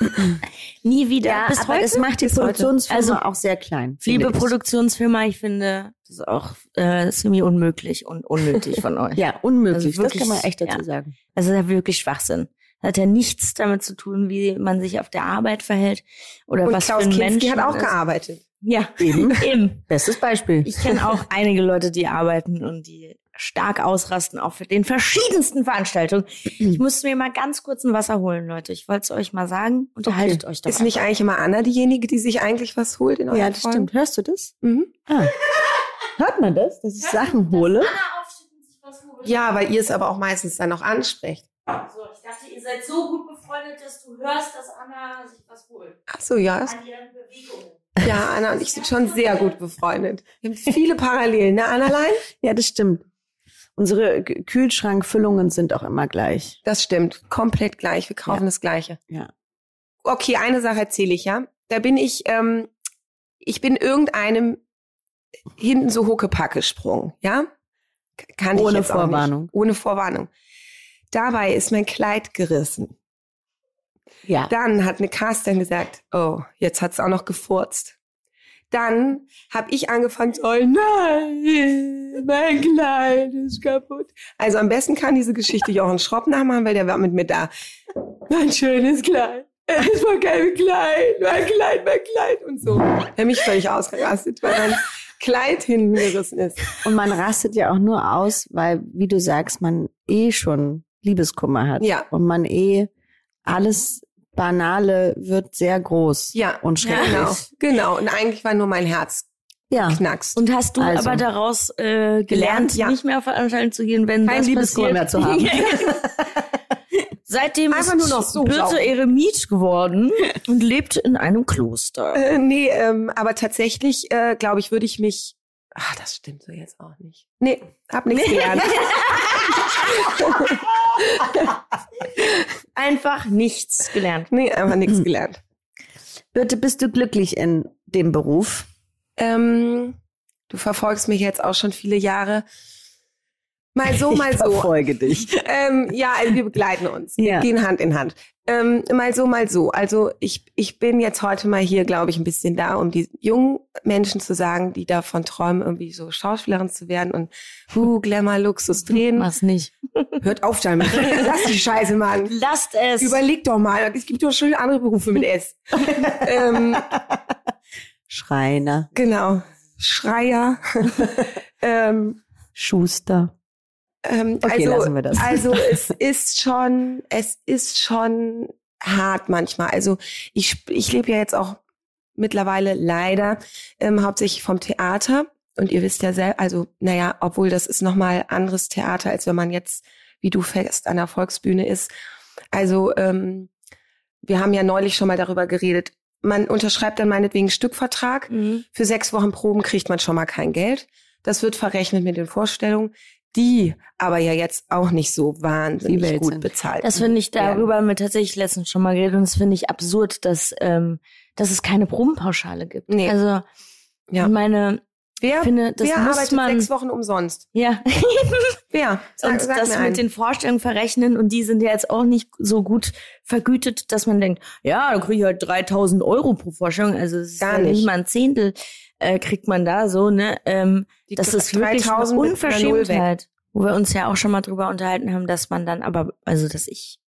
(laughs) nie wieder. ja, bis aber heute? das macht die Bis. Produktionsfirma Also, auch sehr klein. liebe ich. Produktionsfirma, ich finde das ist auch äh, semi unmöglich und unnötig von (laughs) euch. Ja, unmöglich. Also wirklich, das kann man echt dazu ja. sagen. Also das ist ja wirklich Schwachsinn. Das hat ja nichts damit zu tun, wie man sich auf der Arbeit verhält oder Und was Klaus für ein Kinski Mensch hat auch ist. gearbeitet. Ja, Eben. (laughs) eben. Bestes Beispiel. Ich kenne auch (laughs) einige Leute, die arbeiten und die stark ausrasten auf den verschiedensten Veranstaltungen. Ich musste mir mal ganz kurz ein Wasser holen, Leute. Ich wollte es euch mal sagen. Unterhaltet euch doch. Ist nicht eigentlich immer Anna diejenige, die sich eigentlich was holt in euren ja, das Folgen? stimmt. Hörst du das? Mhm. Ah. Hört man das, dass ich Sachen hole? Ja, weil ihr es aber auch meistens dann noch ansprecht. So, ihr seid so gut befreundet, dass du hörst, dass Anna sich was holt. Ach so, ja. An ihren Bewegungen. Ja, Anna und ich sind schon sehr gut befreundet. Wir haben viele Parallelen, ne, Annalein? Ja, das stimmt. Unsere Kühlschrankfüllungen sind auch immer gleich. Das stimmt. Komplett gleich. Wir kaufen Ja. das Gleiche. Ja. Okay, eine Sache erzähle ich, ja. Da bin ich, ähm, ich bin irgendeinem hinten so Huckepack gesprungen, ja. Kann ich Ohne Vorwarnung. Ohne Vorwarnung. Dabei ist mein Kleid gerissen. Ja. Dann hat eine Casterin gesagt, oh, jetzt hat's auch noch gefurzt. Dann habe ich angefangen zu heulen, nein, mein Kleid ist kaputt. Also am besten kann diese Geschichte Jochen Schropp nachmachen, weil der war mit mir da. Mein schönes Kleid. Es ist mein kein Kleid, mein Kleid, mein Kleid und so. Er hat mich völlig ausgerastet, weil mein Kleid hinten gerissen ist. Und man rastet ja auch nur aus, weil, wie du sagst, man eh schon Liebeskummer hat. Ja. Und man eh alles Banale wird sehr groß. Ja, Und schrecklich. genau, genau. Und eigentlich war nur mein Herz Ja. knackst. Und hast du Also. aber daraus äh, gelernt, ja. nicht mehr auf Veranstaltungen zu gehen, wenn Kein Liebeskummer mehr zu haben. (laughs) Seitdem (laughs) Einfach ist nur noch so Birte saugen. Eremit geworden (laughs) und lebt in einem Kloster. Äh, nee, ähm, aber tatsächlich, äh, glaube ich, würde ich mich. Ach, das stimmt so jetzt auch nicht. Nee, hab nichts gelernt. (laughs) Einfach nichts gelernt. nee, einfach nichts gelernt. Bitte bist du glücklich in dem Beruf? Ähm, du verfolgst mich jetzt auch schon viele Jahre. Mal so, (laughs) mal ich so. verfolge dich. (laughs) Ähm, ja, also wir begleiten uns. Wir Ja. gehen Hand in Hand. Ähm, mal so, mal so. Also ich, ich bin jetzt heute mal hier, glaube ich, ein bisschen da, um die jungen Menschen zu sagen, die davon träumen, irgendwie so Schauspielerin zu werden und huh, Glamour, Luxus drehen. Mach's nicht. (laughs) Hört auf damit. Lass die Scheiße, Mann. Lasst es. Überleg doch mal. Es gibt doch schon andere Berufe mit S. ähm, Schreiner, genau. Schreier. (laughs) ähm, Schuster. Ähm, Okay, also, lassen wir das. also (laughs) es ist schon, es ist schon hart manchmal. Also ich, ich lebe ja jetzt auch mittlerweile leider ähm, hauptsächlich vom Theater. Und ihr wisst ja selbst, also naja, obwohl das ist nochmal anderes Theater, als wenn man jetzt, wie du fest, an der Volksbühne ist. Also ähm, wir haben ja neulich schon mal darüber geredet. Man unterschreibt dann meinetwegen Stückvertrag. Mhm. Für sechs Wochen Proben kriegt man schon mal kein Geld. Das wird verrechnet mit den Vorstellungen, die aber ja jetzt auch nicht so wahnsinnig gut sind. bezahlt Das finde ich, darüber haben wir tatsächlich letztens schon mal geredet und das finde ich absurd, dass, ähm, dass es keine Probenpauschale gibt. Nee. Also, Ja. ich meine, Wer, finde, das wer arbeitet man, sechs Wochen umsonst? ja, (laughs) Wer? Sag, und sag das mit einen. den Vorstellungen verrechnen und die sind ja jetzt auch nicht so gut vergütet, dass man denkt, ja, da kriege ich halt 3000 Euro pro Vorstellung, also es ist Gar ja nicht. nicht mal ein Zehntel äh, kriegt man da so, ne, ähm, Die das ist wirklich eine 3000 mit einer Null weg. Unverschämtheit, wo wir uns ja auch schon mal drüber unterhalten haben, dass man dann aber, also dass ich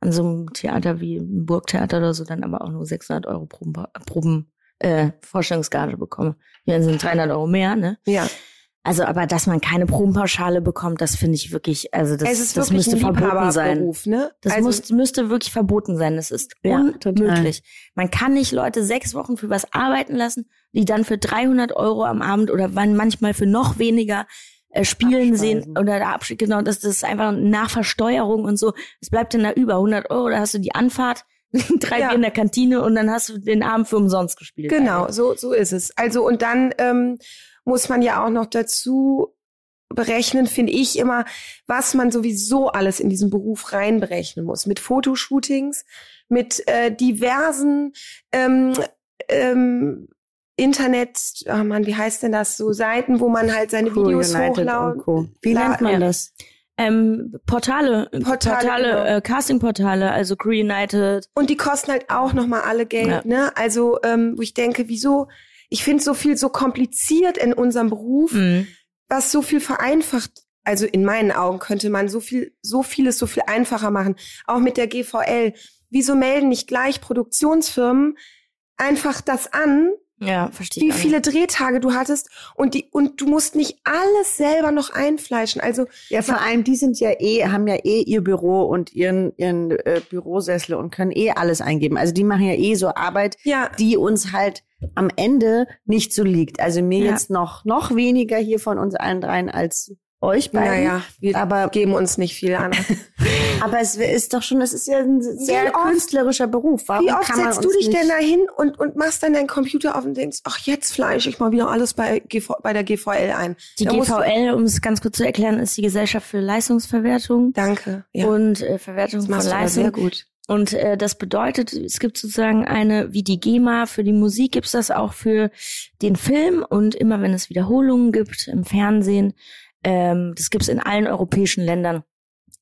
an so einem Theater wie ein Burgtheater oder so dann aber auch nur 600 Euro Proben, Proben äh, Vorstellungsgage bekomme. Hier sind 300 Euro mehr, ne? Ja. Also, aber dass man keine Probenpauschale bekommt, das finde ich wirklich, also das, es ist das müsste verboten sein. Liebhaberberuf, ne? Das also, muss, müsste wirklich verboten sein. Das ist Ja, unmöglich. Man kann nicht Leute sechs Wochen für was arbeiten lassen, die dann für 300 Euro am Abend oder wann manchmal für noch weniger äh, spielen Abspeisen. sehen oder da Abschied, genau, das, das ist einfach nach Versteuerung und so. Es bleibt dann da über 100 Euro, da hast du die Anfahrt, (laughs) drei Ja. Bier in der Kantine und dann hast du den Abend für umsonst gespielt. Genau, so, so ist es. Also, und dann ähm, muss man ja auch noch dazu berechnen, finde ich immer, was man sowieso alles in diesen Beruf reinberechnen muss. Mit Fotoshootings, mit äh, diversen ähm, ähm, Internet, oh Mann, wie heißt denn das? So Seiten, wo man halt seine Crew Videos hochladen. Co. Wie nennt man ja. das? Ähm, Portale, Portale, Portale, genau. äh, Casting-Portale, also Crew United. Und die kosten halt auch nochmal alle Geld, Ja. ne? Also, ähm, wo ich denke, wieso? Ich finde so viel so kompliziert in unserem Beruf, Mhm. was so viel vereinfacht. Also in meinen Augen könnte man so viel, so vieles so viel einfacher machen. Auch mit der GVL. Wieso melden nicht gleich Produktionsfirmen einfach das an, Ja, verstehe ich. wie viele Drehtage du hattest und die und du musst nicht alles selber noch einfleischen. Also Ja, vor allem, die sind ja eh, haben ja eh ihr Büro und ihren, ihren äh, Bürosessel und können eh alles eingeben. Also die machen ja eh so Arbeit, ja, die uns halt am Ende nicht so liegt. Also mir Ja. jetzt noch, noch weniger hier von uns allen dreien als euch beiden. naja, wir Aber- geben uns nicht viel an. (laughs) Aber es ist doch schon, es ist ja ein sehr oft- künstlerischer Beruf. Warum Wie oft kann man setzt du dich nicht denn da hin und, und machst dann deinen Computer auf und denkst, ach, jetzt fleische ich mal wieder alles bei, GV, bei der GVL ein. Die Da GVL, um es ganz kurz zu erklären, ist die Gesellschaft für Leistungsverwertung Danke. Ja, und äh, Verwertung das von Leistung. sehr gut. Und äh, das bedeutet, es gibt sozusagen eine, wie die GEMA für die Musik, gibt's das auch für den Film. Und immer wenn es Wiederholungen gibt im Fernsehen, ähm, das gibt's in allen europäischen Ländern,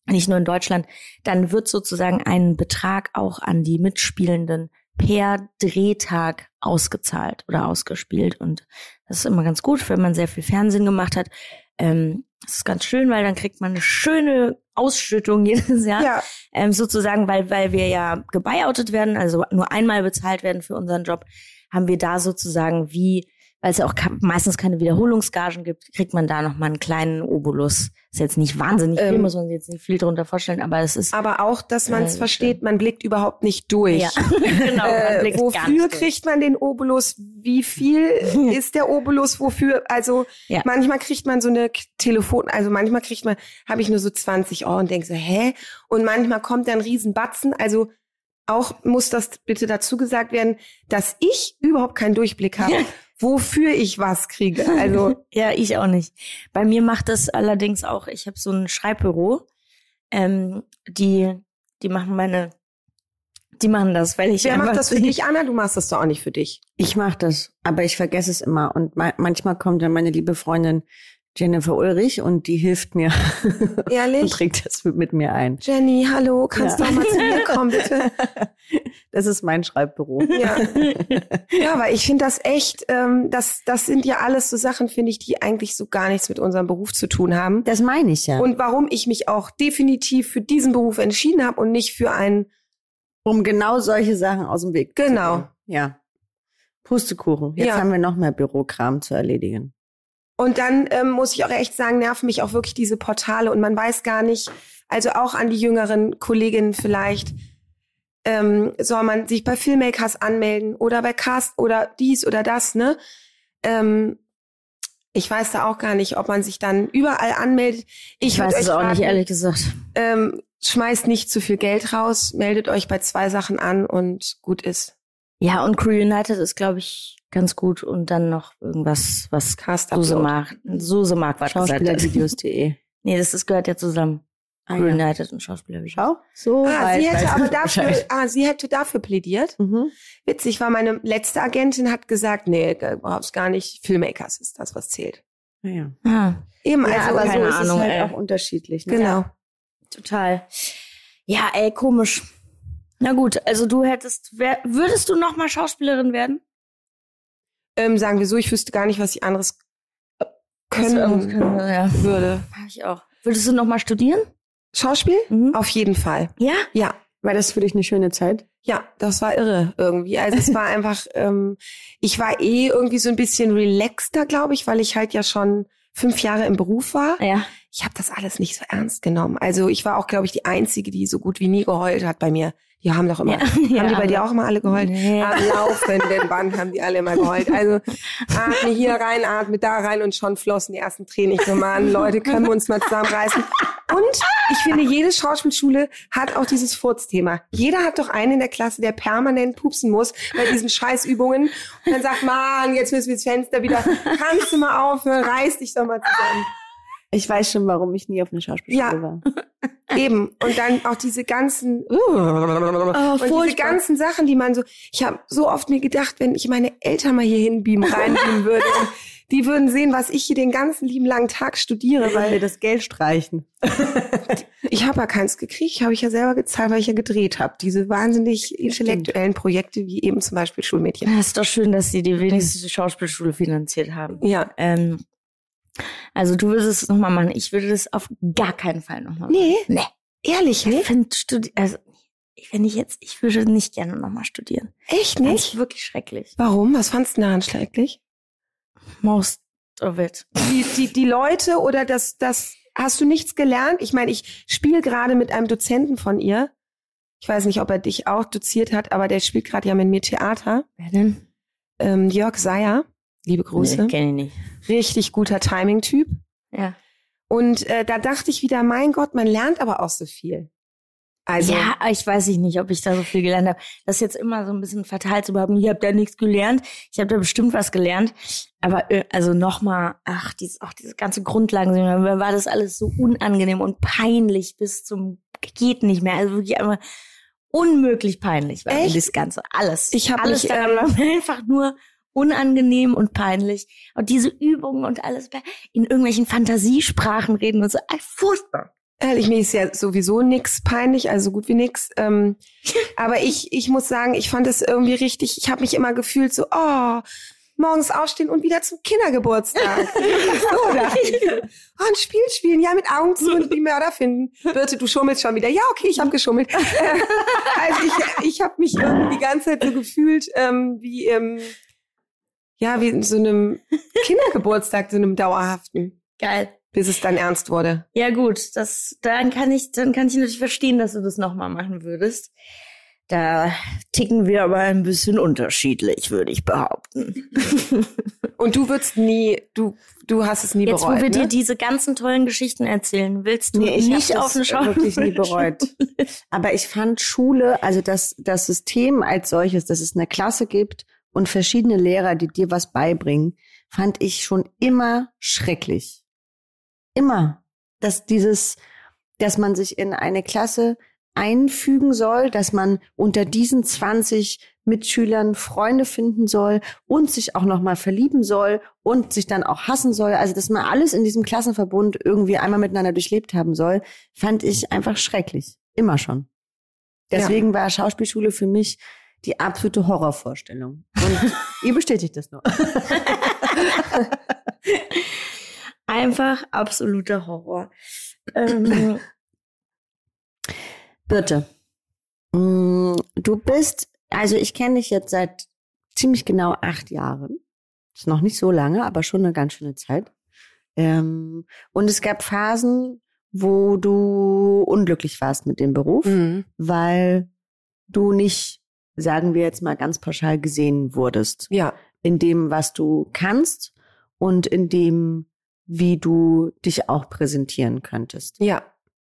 nicht nur in Deutschland, dann wird sozusagen ein Betrag auch an die Mitspielenden per Drehtag ausgezahlt oder ausgespielt. Und das ist immer ganz gut, wenn man sehr viel Fernsehen gemacht hat. Ähm, das ist ganz schön, weil dann kriegt man eine schöne Ausschüttung (laughs) jedes Jahr Ja, ähm, sozusagen, weil, weil wir ja gebuyoutet werden, also nur einmal bezahlt werden für unseren Job, haben wir da sozusagen wie, weil es ja auch meistens keine Wiederholungsgagen gibt, kriegt man da nochmal einen kleinen Obolus. Ist jetzt nicht wahnsinnig viel, Ähm, muss man sich jetzt nicht viel drunter vorstellen, aber es ist, aber auch, dass man es Äh, versteht, man blickt überhaupt nicht durch. ja, (laughs) genau, man Äh, blickt gar wofür kriegt man den Obolus? Wie viel (laughs) ist der Obolus? Wofür? Also Ja. manchmal kriegt man so eine Telefon, also manchmal kriegt man, habe ich nur so 20 Euro und denke so, hä? Und manchmal kommt da ein Riesenbatzen. Also auch muss das bitte dazu gesagt werden, dass ich überhaupt keinen Durchblick habe. Wofür ich was kriege. Also (laughs) Ja, ich auch nicht. Bei mir macht das allerdings auch, ich habe so ein Schreibbüro, ähm, die, die machen meine, die machen das, weil ich wer einfach macht das für dich, Anna? Du machst das doch auch nicht für dich. Ich mache das, aber ich vergesse es immer. Und ma manchmal kommt dann meine liebe Freundin Jennifer Ulrich und die hilft mir (laughs) und Ehrlich? trägt das mit, mit mir ein. Jenny, hallo, kannst Ja. du auch mal zu mir kommen, bitte? (laughs) Das ist mein Schreibbüro. Ja, ja aber ich finde das echt, ähm, das, das sind ja alles so Sachen, finde ich, die eigentlich so gar nichts mit unserem Beruf zu tun haben. Das meine ich ja. Und warum ich mich auch definitiv für diesen Beruf entschieden habe und nicht für einen, um genau solche Sachen aus dem Weg Genau. zu gehen. Ja. Pustekuchen. Jetzt Ja. haben wir noch mehr Bürokram zu erledigen. Und dann ähm, muss ich auch echt sagen, nerven mich auch wirklich diese Portale und man weiß gar nicht, also auch an die jüngeren Kolleginnen vielleicht, ähm, soll man sich bei Filmmakers anmelden oder bei Cast oder dies oder das, ne? Ähm, ich weiß da auch gar nicht, ob man sich dann überall anmeldet. Ich, Ich weiß es auch nicht, raten, ehrlich gesagt. ähm, schmeißt nicht zu viel Geld raus, meldet euch bei zwei Sachen an und gut ist. Ja, und Crew United ist, glaube ich, ganz gut. Und dann noch irgendwas, was Cast Suse mag. Suse mag was. Schauspielervideos.de. Nee, das, das gehört ja zusammen. Ah, ja. United und Schauspielervideos. Schau, so Ah, weit sie hätte weiß aber dafür, Bescheid. ah, sie hätte dafür plädiert. Mhm. Witzig, weil meine letzte Agentin hat gesagt, nee, überhaupt gar nicht. Filmmakers ist das, was zählt. Ja, ja. Ah, Eben, ja, also aber so keine ist Ahnung, es halt ey. auch unterschiedlich. Ne? genau. total. Ja, ey, komisch. Na gut, also du hättest, wer, würdest du noch mal Schauspielerin werden? Ähm, sagen wir so, ich wüsste gar nicht, was ich anderes irgendwas können können, ja. würde. Ich auch. Würdest du noch mal studieren? Schauspiel? Mhm. Auf jeden Fall. Ja? Ja. War das für dich eine schöne Zeit? Ja, das war irre irgendwie. Also es war (laughs) einfach, ähm, ich war eh irgendwie so ein bisschen relaxter, glaube ich, weil ich halt ja schon fünf Jahre im Beruf war. Ja. Ich habe das alles nicht so ernst genommen. Also ich war auch, glaube ich, die Einzige, die so gut wie nie geheult hat bei mir. Die haben doch immer, Ja. (laughs) haben Ja, die bei dir auch immer alle geheult? Nee. Am laufenden (laughs) Band haben die alle immer geheult. Also atme hier rein, atme da rein und schon flossen die ersten Tränen. Ich so, Mann, Leute, können wir uns mal zusammenreißen? Und ich finde, jede Schauspielschule hat auch dieses Furzthema. Jeder hat doch einen in der Klasse, der permanent pupsen muss bei diesen Scheißübungen. Und dann sagt, Mann, jetzt müssen wir das Fenster wieder. Kannst du mal aufhören? Reiß dich doch mal zusammen. Ich weiß schon, warum ich nie auf eine Schauspielschule Ja. war. (laughs) Eben. Und dann auch diese ganzen, (laughs) und diese furchtbar. ganzen Sachen, die man so, ich habe so oft mir gedacht, wenn ich meine Eltern mal hier hinbeamen, (laughs) reinbeamen würde, und die würden sehen, was ich hier den ganzen lieben langen Tag studiere, Weil wir das Geld streichen. ich habe ja keins gekriegt, habe ich ja selber gezahlt, weil ich ja gedreht habe. Diese wahnsinnig intellektuellen Projekte, wie eben zum Beispiel Schulmädchen. Ja, ist doch schön, dass sie die wenigste Schauspielschule finanziert haben. Ja. Ähm, also du würdest es nochmal machen. Ich würde das auf gar keinen Fall nochmal machen. Nee, Nee. ehrlich Ich finde Studi also wenn ich jetzt, ich würde nicht gerne nochmal studieren. Echt Das nicht? ist wirklich schrecklich. Warum? Was fandst du daran schrecklich? Most of it. Die, die, die Leute oder das, das, hast du nichts gelernt? Ich meine, ich spiele gerade mit einem Dozenten von ihr. Ich weiß nicht, ob er dich auch doziert hat, aber der spielt gerade ja mit mir Theater. Wer denn? Ähm, Jörg Seyer, liebe Grüße. Nee, kenn ich nicht. Richtig guter Timing-Typ. Ja. Und äh, da dachte ich wieder, mein Gott, man lernt aber auch so viel. Also, ja, ich weiß nicht, ob ich da so viel gelernt habe. Das ist jetzt immer so ein bisschen fatal zu behaupten, ich habe da nichts gelernt. Ich habe da bestimmt was gelernt. Aber äh, also nochmal, ach, dieses, auch diese ganze Grundlagen, mir war das alles so unangenehm und peinlich bis zum geht nicht mehr. Also wirklich einfach unmöglich peinlich war Echt? das Ganze. Alles. Ich hab alles mich, ähm, (laughs) einfach nur unangenehm und peinlich. Und diese Übungen und alles in irgendwelchen Fantasiesprachen reden und so. Furchtbar. Ehrlich, mir ist ja sowieso nix peinlich, also so gut wie nix. Ähm, (laughs) aber ich, ich muss sagen, ich fand es irgendwie richtig, ich habe mich immer gefühlt so, oh, morgens aufstehen und wieder zum Kindergeburtstag. so dachte ich. Oh, ein Spiel spielen, ja, mit Augen zu und die Mörder finden. Birte, du schummelst schon wieder. Ja, okay, ich habe geschummelt. (laughs) Äh, also ich, ich habe mich irgendwie die ganze Zeit so gefühlt, ähm, wie, ähm, ja, wie in so einem Kindergeburtstag, so einem dauerhaften, Geil. bis es dann ernst wurde. Ja gut, das dann kann ich dann kann ich natürlich verstehen, dass du das nochmal machen würdest. Da ticken wir aber ein bisschen unterschiedlich, würde ich behaupten. (laughs) Und du würdest nie, du, du hast es nie Jetzt, bereut, wo wir ne? dir diese ganzen tollen Geschichten erzählen, willst du Nee, ich nicht auf eine das Schauspiel wirklich nie (laughs) bereut. Aber ich fand Schule, also das, das System als solches, dass es eine Klasse gibt und verschiedene Lehrer, die dir was beibringen, fand ich schon immer schrecklich. Immer. Dass dieses, dass man sich in eine Klasse einfügen soll, dass man unter diesen 20 Mitschülern Freunde finden soll und sich auch noch mal verlieben soll und sich dann auch hassen soll, also dass man alles in diesem Klassenverbund irgendwie einmal miteinander durchlebt haben soll, fand ich einfach schrecklich, immer schon. Deswegen war Schauspielschule für mich die absolute Horrorvorstellung. Und (laughs) ihr bestätigt das nur. (laughs) Einfach absoluter Horror. Ähm, Birte, mm, du bist, also ich kenne dich jetzt seit ziemlich genau acht Jahren. Ist noch nicht so lange, aber schon eine ganz schöne Zeit. Ähm, und es gab Phasen, wo du unglücklich warst mit dem Beruf, Mhm. weil du nicht, sagen wir jetzt mal ganz pauschal, gesehen wurdest Ja, in dem, was du kannst und in dem, wie du dich auch präsentieren könntest. ja,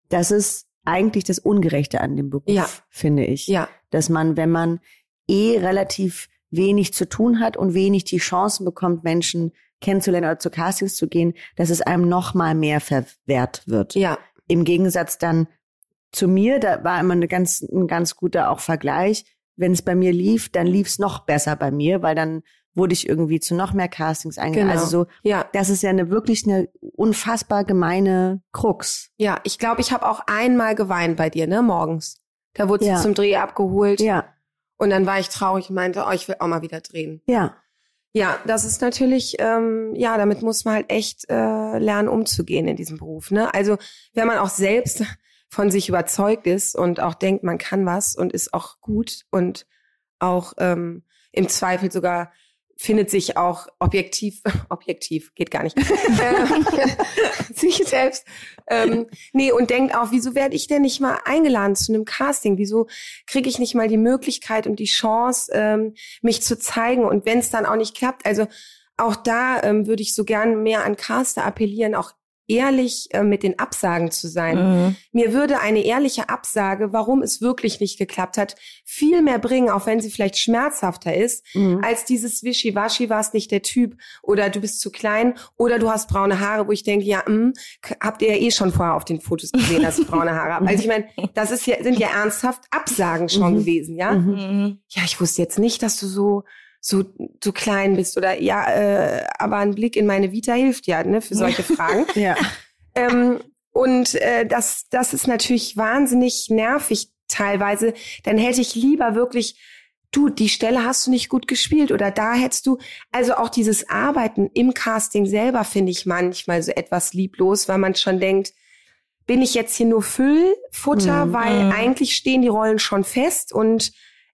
Das ist eigentlich das Ungerechte an dem Beruf, Ja. finde ich. ja, Dass man, wenn man eh relativ wenig zu tun hat und wenig die Chancen bekommt, Menschen kennenzulernen oder zu Castings zu gehen, dass es einem noch mal mehr verwehrt wird. ja, Im Gegensatz dann zu mir, da war immer eine ganz, ein ganz guter auch Vergleich. Wenn es bei mir lief, dann lief es noch besser bei mir, weil dann wurde ich irgendwie zu noch mehr Castings eingeladen. Genau. Also so, ja. das ist ja eine wirklich eine unfassbar gemeine Krux. Ja, ich glaube, ich habe auch einmal geweint bei dir, ne, morgens. Da wurde Ja. sie zum Dreh abgeholt Ja, und dann war ich traurig und meinte, oh, ich will auch mal wieder drehen. ja. Ja, das ist natürlich, ähm, ja, damit muss man halt echt äh, lernen, umzugehen in diesem Beruf. Ne? Also wenn man auch selbst von sich überzeugt ist und auch denkt, man kann was und ist auch gut und auch ähm, im Zweifel sogar findet sich auch objektiv, (laughs) objektiv, geht gar nicht, (laughs) äh, (laughs) sich selbst, ähm, nee, und denkt auch, wieso werde ich denn nicht mal eingeladen zu einem Casting? Wieso kriege ich nicht mal die Möglichkeit und die Chance, ähm, mich zu zeigen? Und wenn es dann auch nicht klappt, also auch da ähm, würde ich so gern mehr an Caster appellieren, auch ehrlich äh, mit den Absagen zu sein. Mhm. Mir würde eine ehrliche Absage, warum es wirklich nicht geklappt hat, viel mehr bringen, auch wenn sie vielleicht schmerzhafter ist, Mhm. als dieses Wischiwaschi, warst nicht der Typ oder du bist zu klein oder du hast braune Haare, wo ich denke, ja, mh, k- habt ihr ja eh schon vorher auf den Fotos gesehen, dass ich braune Haare habe. Also ich meine, das ist ja, sind ja ernsthaft Absagen schon Mhm. gewesen, ja? Mhm. Ja, ich wusste jetzt nicht, dass du so so so klein bist oder ja, äh, aber ein Blick in meine Vita hilft ja, ne, für solche (laughs) Fragen. Ja. Ähm, und äh, das, das ist natürlich wahnsinnig nervig teilweise. Dann hätte ich lieber wirklich, du, die Stelle hast du nicht gut gespielt oder da hättest du, also auch dieses Arbeiten im Casting selber finde ich manchmal so etwas lieblos, weil man schon denkt, bin ich jetzt hier nur Füllfutter, Mhm. weil Mhm. eigentlich stehen die Rollen schon fest und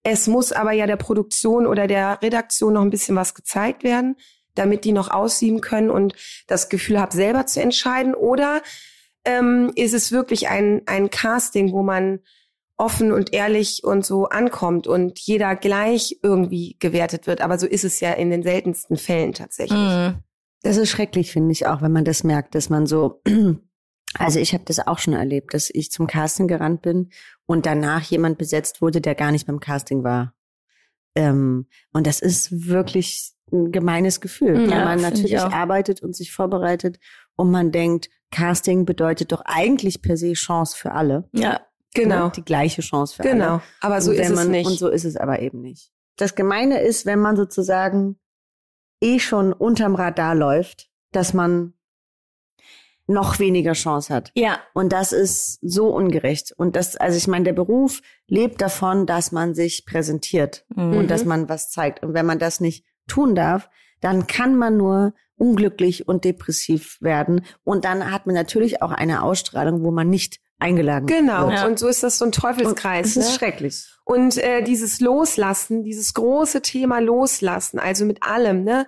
es muss aber ja der Produktion oder der Redaktion noch ein bisschen was gezeigt werden, damit die noch aussieben können und das Gefühl habe, selber zu entscheiden. Oder ähm, ist es wirklich ein, ein Casting, wo man offen und ehrlich und so ankommt und jeder gleich irgendwie gewertet wird. Aber so ist es ja in den seltensten Fällen tatsächlich. Mhm. Das ist schrecklich, finde ich auch, wenn man das merkt, dass man so, also ich habe das auch schon erlebt, dass ich zum Casting gerannt bin und danach jemand besetzt wurde, der gar nicht beim Casting war. Ähm, und das ist wirklich ein gemeines Gefühl, Ja, weil man natürlich arbeitet und sich vorbereitet und man denkt, Casting bedeutet doch eigentlich per se Chance für alle. Ja. Genau. Ne? Die gleiche Chance für alle. Genau. Aber so ist wenn es man, nicht. Und so ist es aber eben nicht. Das Gemeine ist, wenn man sozusagen eh schon unterm Radar läuft, dass man noch weniger Chance hat. Ja. Und das ist so ungerecht. Und das, also ich meine, der Beruf lebt davon, dass man sich präsentiert Mhm. und dass man was zeigt. Und wenn man das nicht tun darf, dann kann man nur unglücklich und depressiv werden. Und dann hat man natürlich auch eine Ausstrahlung, wo man nicht eingeladen Genau. wird. Ja. Und so ist das so ein Und Teufelskreis. Das ist ne? schrecklich. Und äh, dieses Loslassen, dieses große Thema Loslassen, also mit allem, ne?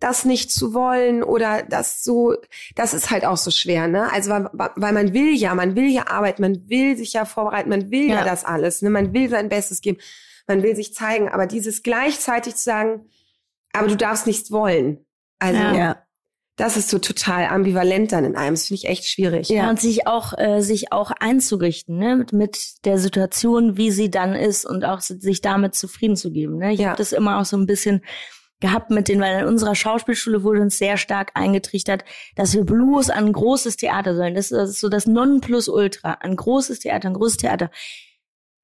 Das nicht zu wollen oder das so, das ist halt auch so schwer, ne? Also weil, weil man will ja, man will ja arbeiten, man will sich ja vorbereiten, man will ja, Ja. das alles, ne? Man will sein Bestes geben, man will sich zeigen, aber dieses gleichzeitig zu sagen, aber du darfst nichts wollen. Also Ja. Ja. das ist so total ambivalent dann in einem. Das finde ich echt schwierig. Ja. Und sich auch, äh, sich auch einzurichten, ne, mit, mit der Situation, wie sie dann ist und auch sich damit zufrieden zu geben. Ne? Ich Ja. habe das immer auch so ein bisschen gehabt mit den, weil in unserer Schauspielschule wurde uns sehr stark eingetrichtert, dass wir bloß an großes Theater sollen. Das ist, das ist so das Nonplusultra, ein großes Theater, ein großes Theater.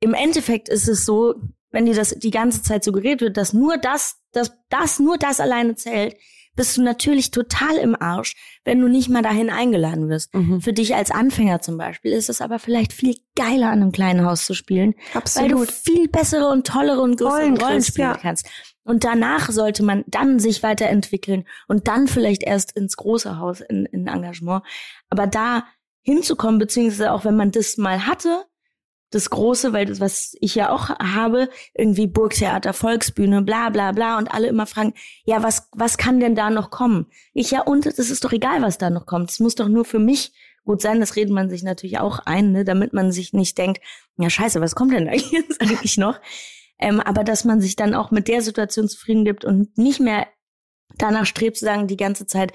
Im Endeffekt ist es so, wenn dir das die ganze Zeit suggeriert wird, dass nur das, dass das nur das alleine zählt, bist du natürlich total im Arsch, wenn du nicht mal dahin eingeladen wirst. Mhm. Für dich als Anfänger zum Beispiel ist es aber vielleicht viel geiler, an einem kleinen Haus zu spielen, weil du Absolut. viel bessere und tollere und größere Rollen Rollen, spielen ja. kannst. Und danach sollte man dann sich weiterentwickeln und dann vielleicht erst ins große Haus in, in Engagement. Aber da hinzukommen, beziehungsweise auch wenn man das mal hatte, das Große, weil das, was ich ja auch habe, irgendwie Burgtheater, Volksbühne, bla bla bla und alle immer fragen, ja, was, was kann denn da noch kommen? Ich ja, und es ist doch egal, was da noch kommt. Es muss doch nur für mich gut sein. Das redet man sich natürlich auch ein, ne, damit man sich nicht denkt, ja scheiße, was kommt denn da (laughs) jetzt eigentlich noch? Ähm, aber dass man sich dann auch mit der Situation zufrieden gibt und nicht mehr danach strebt zu sagen die ganze Zeit,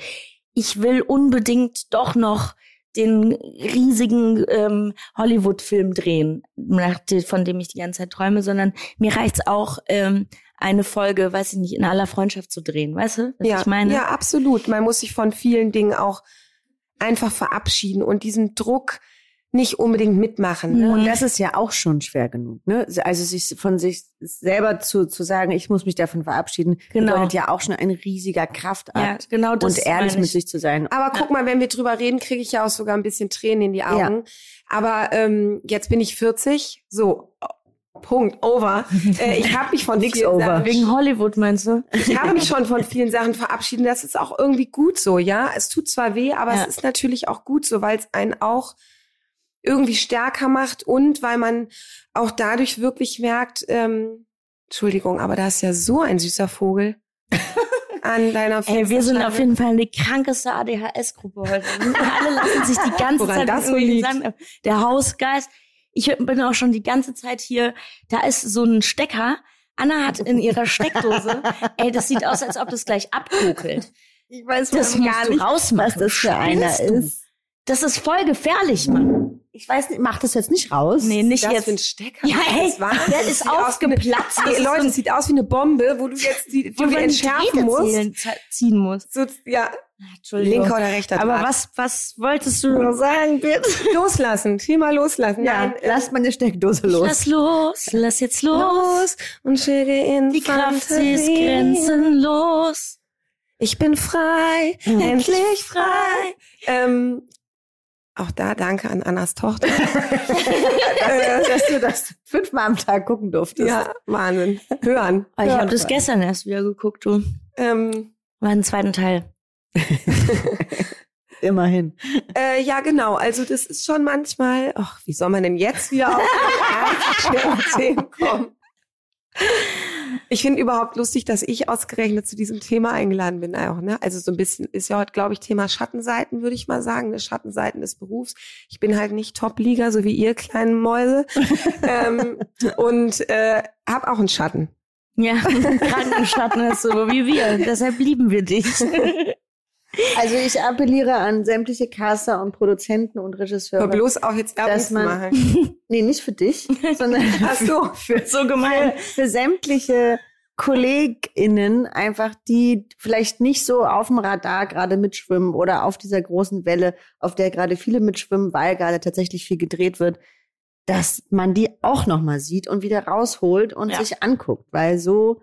ich will unbedingt doch noch den riesigen ähm, Hollywood-Film drehen, von dem ich die ganze Zeit träume, sondern mir reicht's auch, ähm, eine Folge, weiß ich nicht, in aller Freundschaft zu drehen, weißt du, was ja, ich meine? ja, absolut. Man muss sich von vielen Dingen auch einfach verabschieden und diesen Druck nicht unbedingt mitmachen. Ne? Und das ist ja auch schon schwer genug. Ne? Also sich von sich selber zu, zu sagen, ich muss mich davon verabschieden, Genau. bedeutet ja auch schon ein riesiger Kraftakt. Ja, genau das und ehrlich mit ich. sich zu sein. Aber guck mal, wenn wir drüber reden, kriege ich ja auch sogar ein bisschen Tränen in die Augen. Aber ähm, jetzt bin ich 40. So, Punkt, over. (laughs) äh, ich habe mich von Nix vielen over. Sachen, Wegen Hollywood meinst du? ich habe mich schon von vielen Sachen verabschiedet. Das ist auch irgendwie gut so, ja. Es tut zwar weh, aber Ja. es ist natürlich auch gut so, weil es einen auch irgendwie stärker macht und weil man auch dadurch wirklich merkt, ähm, Entschuldigung, aber da ist ja so ein süßer Vogel (laughs) an deiner Ey, wir sind auf jeden Fall die krankeste ADHS-Gruppe heute. Alle lassen sich die ganze Woran Zeit das so liegt? sagen, der Hausgeist. Ich bin auch schon die ganze Zeit hier. Da ist so ein Stecker. Anna hat in ihrer Steckdose, ey, das sieht aus, als ob das gleich abkokelt. Ich weiß Das musst du rausmachen. was das für einer ist. Das ist voll gefährlich, Mann. Ich weiß nicht, mach das jetzt nicht raus. Nee, nicht das jetzt. für ein Stecker? Ja, (laughs) ey, Das war- der das ist aus wie aufgeplatzt. So Leute, es sieht aus wie eine Bombe, wo du jetzt die, wo die du entschärfen musst. ziehen- ziehen muss. So, ja, Entschuldigung. linker oder rechter Aber Draht. was, was wolltest du noch sagen, bitte? (laughs) Loslassen, Thema loslassen. Ja, Nein, lass meine Steckdose los. Lass los, lass jetzt los. los und schicke in Die Kraft sie ist grenzenlos. Ich bin frei, endlich frei. Ähm, auch da danke an Annas Tochter. (laughs) dass du das fünfmal am Tag gucken durftest. ja, Wahnsinn. Hören. Aber ich habe das gestern erst wieder geguckt, du. Ähm, War ein zweiten Teil. (laughs) Immerhin. äh, ja, genau. Also das ist schon manchmal, ach, wie soll man denn jetzt wieder auf (laughs) Themen kommen? Ich finde überhaupt lustig, dass ich ausgerechnet zu diesem Thema eingeladen bin auch, ne? Also so ein bisschen ist ja heute, glaube ich, Thema Schattenseiten, würde ich mal sagen, ne? Schattenseiten des Berufs. Ich bin halt nicht Top-Liga, so wie ihr kleinen Mäuse. (laughs) ähm, und äh, habe auch einen Schatten. Ja, (laughs) Krankenschatten ist so wie wir. Deshalb lieben wir dich. (laughs) Also ich appelliere an sämtliche Caster und Produzenten und Regisseure. Hör bloß auf, jetzt Werbung Dass man- machen. (laughs) Nee, nicht für dich, sondern (laughs) Ach so. für, so gemein. für sämtliche KollegInnen einfach, die vielleicht nicht so auf dem Radar gerade mitschwimmen oder auf dieser großen Welle, auf der gerade viele mitschwimmen, weil gerade tatsächlich viel gedreht wird, dass man die auch nochmal sieht und wieder rausholt und Ja. sich anguckt, weil so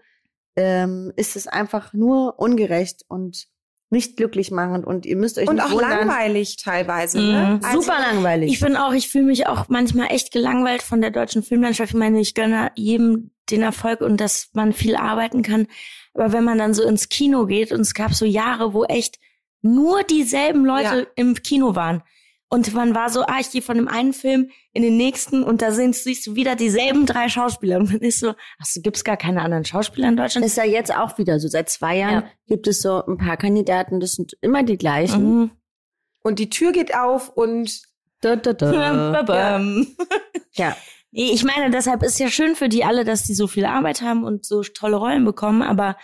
ähm, ist es einfach nur ungerecht und nicht glücklich machend und ihr müsst euch Und nicht auch wundern. langweilig teilweise. Mhm. Ne? Also, Super langweilig. Ich bin auch, ich fühle mich auch manchmal echt gelangweilt von der deutschen Filmlandschaft. Ich meine, ich gönne jedem den Erfolg und dass man viel arbeiten kann. Aber wenn man dann so ins Kino geht und es gab so Jahre, wo echt nur dieselben Leute Ja. im Kino waren. Und man war so, ah, ich gehe von dem einen Film in den nächsten und da sind, siehst du wieder dieselben drei Schauspieler. Und man ist so, ach so, gibt's gar keine anderen Schauspieler in Deutschland? ist ja jetzt auch wieder so. Seit zwei Jahren Ja. gibt es so ein paar Kandidaten, das sind immer die gleichen. Mhm. Und die Tür geht auf und Da, da, da. Ja. (laughs) Nee, ich meine, deshalb ist ja schön für die alle, dass die so viel Arbeit haben und so tolle Rollen bekommen, aber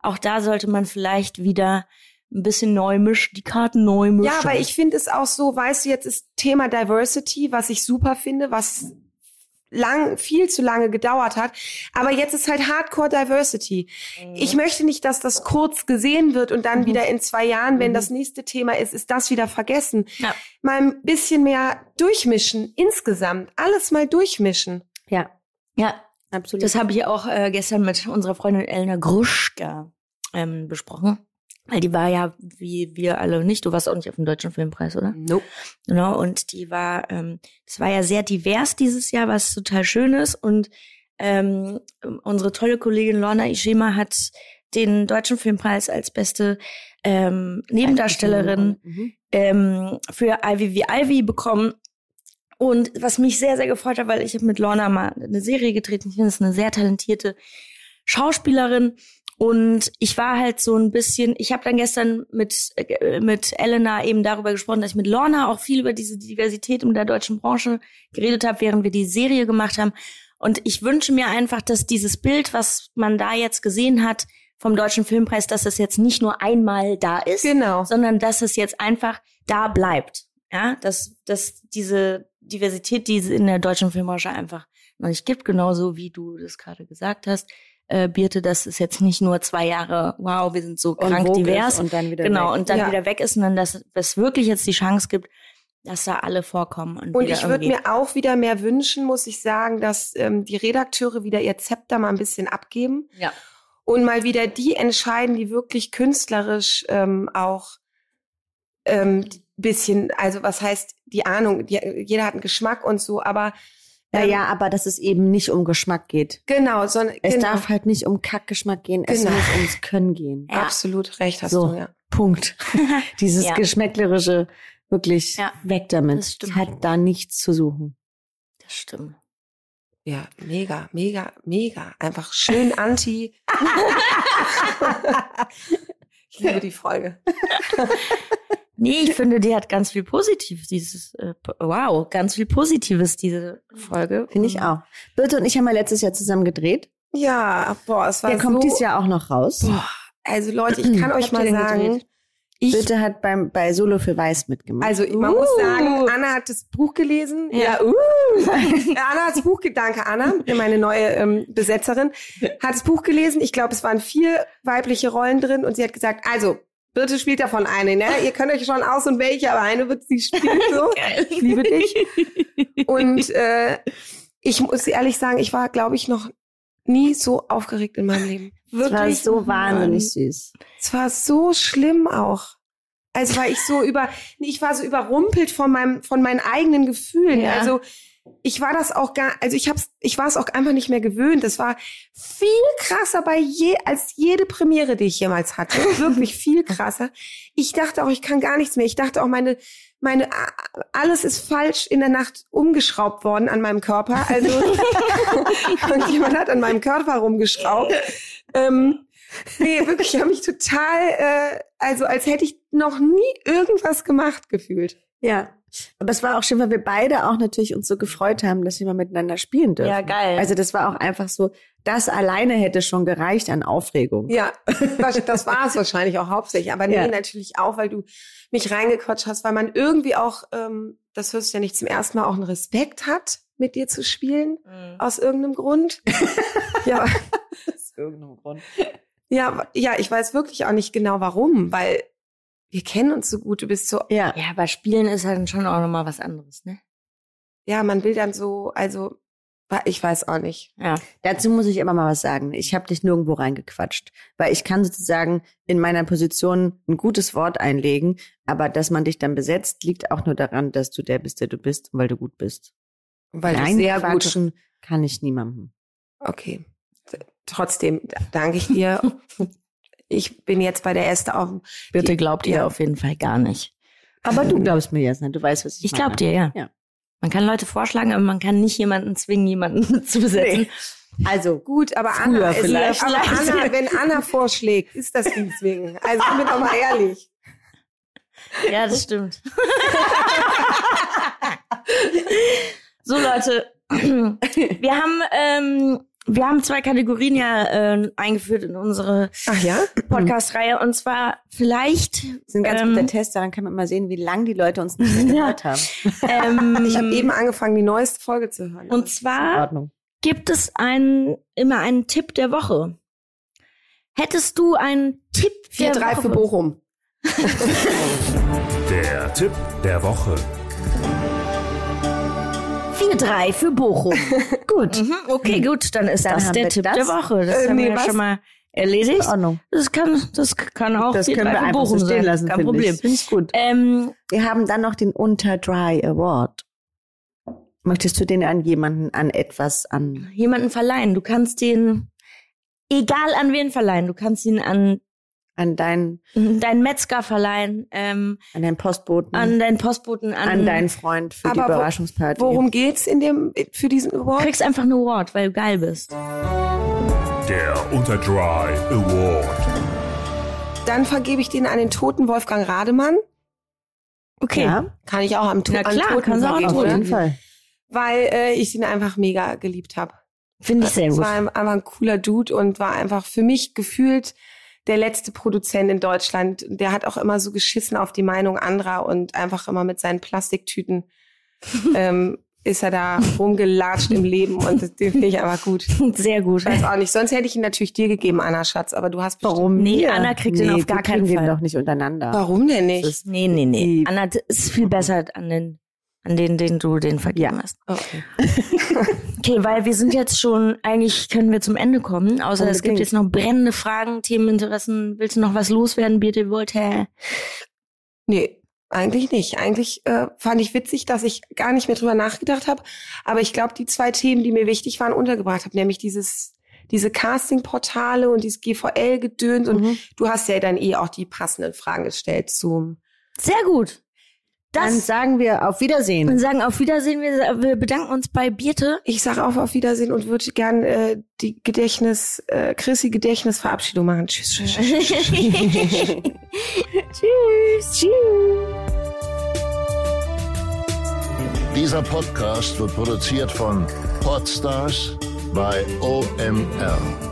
auch da sollte man vielleicht wieder ein bisschen neu mischen, die Karten neu mischen. Ja, aber ich finde es auch so, weißt du, jetzt ist Thema Diversity, was ich super finde, was lang, viel zu lange gedauert hat. Aber jetzt ist halt Hardcore Diversity. Ich möchte nicht, dass das kurz gesehen wird und dann Mhm. wieder in zwei Jahren, wenn Mhm. das nächste Thema ist, ist das wieder vergessen. Ja. Mal ein bisschen mehr durchmischen, insgesamt. Alles mal durchmischen. Ja, ja, absolut. das habe ich auch äh, gestern mit unserer Freundin Elena Gruschka ähm, besprochen. Weil die war ja, wie wir alle nicht, du warst auch nicht auf dem Deutschen Filmpreis, oder? Nope. Genau, und die war, ähm, es war ja sehr divers dieses Jahr, was total schön ist. Und ähm, unsere tolle Kollegin Lorna Ishima hat den Deutschen Filmpreis als beste ähm, Nebendarstellerin Mhm. ähm, für Ivy wie Ivy bekommen. Und was mich sehr, sehr gefreut hat, weil ich habe mit Lorna mal eine Serie getreten. Ich finde, es ist eine sehr talentierte Schauspielerin. Und ich war halt so ein bisschen, ich habe dann gestern mit, äh, mit Elena eben darüber gesprochen, dass ich mit Lorna auch viel über diese Diversität in der deutschen Branche geredet habe, während wir die Serie gemacht haben. Und ich wünsche mir einfach, dass dieses Bild, was man da jetzt gesehen hat vom Deutschen Filmpreis, dass es jetzt nicht nur einmal da ist, Genau. sondern dass es jetzt einfach da bleibt. Ja, dass, dass diese Diversität, die es in der deutschen Filmbranche einfach noch nicht gibt, genauso wie du das gerade gesagt hast, äh, Birte, dass es jetzt nicht nur zwei Jahre, wow, wir sind so Und krank divers, und dann wieder genau, weg. und dann Ja. wieder weg ist, sondern dass es wirklich jetzt die Chance gibt, dass da alle vorkommen. Und, Und ich würde mir auch wieder mehr wünschen, muss ich sagen, dass ähm, die Redakteure wieder ihr Zepter mal ein bisschen abgeben Ja. und mal wieder die entscheiden, die wirklich künstlerisch ähm, auch ähm, bisschen, also was heißt die Ahnung, die, jeder hat einen Geschmack und so, aber ähm, Naja, aber dass es eben nicht um Geschmack geht. genau, sondern Es genau, darf halt nicht um Kackgeschmack gehen, es Genau. muss ums Können gehen. Ja. absolut recht hast So. du, ja. Punkt. (laughs) (laughs) Dieses Ja. Geschmäcklerische, wirklich Ja, weg damit. das stimmt. Hat da nichts zu suchen. Das stimmt. Ja, mega, mega, mega. Einfach schön anti. (laughs) ich liebe die Folge. Nee, ich finde, die hat ganz viel Positives, dieses, äh, wow, ganz viel Positives, diese Folge. Finde ich auch. Birte und ich haben ja letztes Jahr zusammen gedreht. Ja, boah, es war Der kommt so, dieses Jahr auch noch raus. Boah, also Leute, ich kann (clears throat) euch mal sagen, gedreht? Ich, Birte hat beim, bei Solo für Weiß mitgemacht. also man muss sagen, Anna hat das Buch gelesen. Ja. uh. (laughs) Ja, Anna hat das Buch, danke Anna, meine neue ähm, Besetzerin, hat das Buch gelesen. Ich glaube, es waren vier weibliche Rollen drin und sie hat gesagt, also, Birte spielt davon eine, ne? Ihr könnt euch schon aus und welche, aber eine wird sie spielen so. (laughs) Ich liebe dich. Und (laughs) äh, ich muss ehrlich sagen, ich war, glaube ich, noch nie so aufgeregt in meinem Leben. das war Wirklich. so wahnsinnig süß. Es war so schlimm auch. Also war ich so über, nee, ich war so überrumpelt von meinem, von meinen eigenen Gefühlen. Ja. Also ich war das auch gar, also ich hab's, ich war es auch einfach nicht mehr gewöhnt. Das war viel krasser bei je, als jede Premiere, die ich jemals hatte. (laughs) Wirklich viel krasser. Ich dachte auch, ich kann gar nichts mehr. Ich dachte auch, meine, meine, alles ist falsch in der Nacht umgeschraubt worden an meinem Körper. Also, (laughs) und jemand hat an meinem Körper rumgeschraubt. Ähm, Nee, wirklich, ich habe mich total, äh, also als hätte ich noch nie irgendwas gemacht gefühlt. Ja. Aber es war auch schön, weil wir beide auch natürlich uns so gefreut haben, dass wir mal miteinander spielen dürfen. Ja, geil. Also das war auch einfach so, das alleine hätte schon gereicht an Aufregung. Ja, das, war es wahrscheinlich auch hauptsächlich. Aber nee, Ja. natürlich auch, weil du mich reingequatscht hast, weil man irgendwie auch, ähm, das hörst du ja nicht zum ersten Mal, auch einen Respekt hat, mit dir zu spielen, aus irgendeinem Grund. (laughs) ja, Aus irgendeinem Grund. ja, ja, ich weiß wirklich auch nicht genau warum, weil wir kennen uns so gut. Du bist so, Ja. Ja, aber Spielen ist halt schon auch nochmal was anderes, ne? ja, man will dann so, also, ich weiß auch nicht. Ja. Dazu muss ich immer mal was sagen. Ich habe dich nirgendwo reingequatscht, weil ich kann sozusagen in meiner Position ein gutes Wort einlegen, aber dass man dich dann besetzt, liegt auch nur daran, dass du der bist, der du bist, und weil du gut bist. Weil du sehr gut Reinquatschen kann ich niemandem. Okay. Trotzdem danke ich dir. (laughs) Ich bin jetzt bei der ersten auf. Bitte Die- glaubt ihr ja. auf jeden Fall gar nicht. Aber du glaubst mir jetzt, ne? Du weißt, was ich Ich meine. glaub dir, ja. Ja. Man kann Leute vorschlagen, aber man kann nicht jemanden zwingen, jemanden (laughs) zu besetzen. Also, Gut, aber Früher Anna, ist, vielleicht. aber. Anna, wenn Anna vorschlägt, ist das wie zwingen. Also ich bin doch mal ehrlich. Ja, das stimmt. (laughs) so, Leute, wir haben, ähm, wir haben zwei Kategorien ja äh, eingeführt in unsere Ach ja? Podcast-Reihe. Und zwar vielleicht, das ist ein ganz Ähm, guter Test, daran kann man mal sehen, wie lange die Leute uns nicht (laughs) gehört haben. ähm, Ich habe eben angefangen, die neueste Folge zu hören. und zwar gibt es einen, immer einen Tipp der Woche. Hättest du einen Tipp der 4-3 Woche? für Bochum. (laughs) (laughs) Der Tipp der Woche. 4-3 für Bochum. (laughs) Gut. Mhm, okay, gut, dann ist Dann das der Tipp das. der Woche. Das Äh, haben nee, wir was? schon mal erledigt. Ordnung. Das kann, das kann auch Das 4-3 können wir einfach so Bochum stehen sein. lassen, Kein Problem. ich. Finde ich gut. Ähm, Wir haben dann noch den Unterdry Award. Möchtest du den an jemanden, an etwas, an jemanden verleihen. Du kannst den, egal an wen verleihen, du kannst ihn an an deinen, deinen Metzger verleihen, ähm, an deinen Postboten, an deinen Postboten, an, an deinen Freund für die Überraschungsparty? Worum geht's in dem, für diesen Du Award? kriegst einfach einen Award, weil du geil bist. Der Unterdry Award. Dann vergebe ich den an den toten Wolfgang Rademann. Okay. Ja, Kann ich auch am, to Na an klar, Toten kannst du auch vergeben, auf jeden Fall. Weil äh, ich ihn einfach mega geliebt habe. Finde ich sehr Es gut. war ein- einfach ein cooler Dude und war einfach für mich gefühlt der letzte Produzent in Deutschland. Der hat auch immer so geschissen auf die Meinung anderer und einfach immer mit seinen Plastiktüten (laughs) ähm, ist er da rumgelatscht im Leben und das- den finde ich einfach gut. Sehr gut. Ich weiß auch nicht. Sonst hätte ich ihn natürlich dir gegeben, Anna Schatz, aber du hast bestimmt- Warum? Nee? Anna kriegt den auf wir gar keinen kriegen Fall. Den doch nicht untereinander. Warum denn nicht? ist- Nee, nee, nee. Anna ist viel besser an den, an den, den du den vergeben Ja. hast. Okay. (laughs) Okay, weil wir sind jetzt schon, eigentlich können wir zum Ende kommen, außer es gibt Unbedingt. jetzt noch brennende Fragen, Themeninteressen. Willst du noch was loswerden, Birte Voltaire? Nee, eigentlich nicht. Eigentlich äh, fand ich witzig, dass ich gar nicht mehr drüber nachgedacht habe. Aber ich glaube, die zwei Themen, die mir wichtig waren, untergebracht habe, nämlich dieses diese Casting-Portale und dieses GVL-Gedöns. Und Mhm. du hast ja dann eh auch die passenden Fragen gestellt zum Sehr gut. Dann Das sagen wir auf Wiedersehen. und sagen auf Wiedersehen. Wir, wir bedanken uns bei Birte. Ich sage auch auf Wiedersehen und würde gern äh, die Gedächtnis, äh, Chrissy Gedächtnisverabschiedung machen. Tschüss, tschüss, tschüss. Tschüss. Tschüss. (laughs) Dieser Podcast wird produziert von Podstars bei OMR.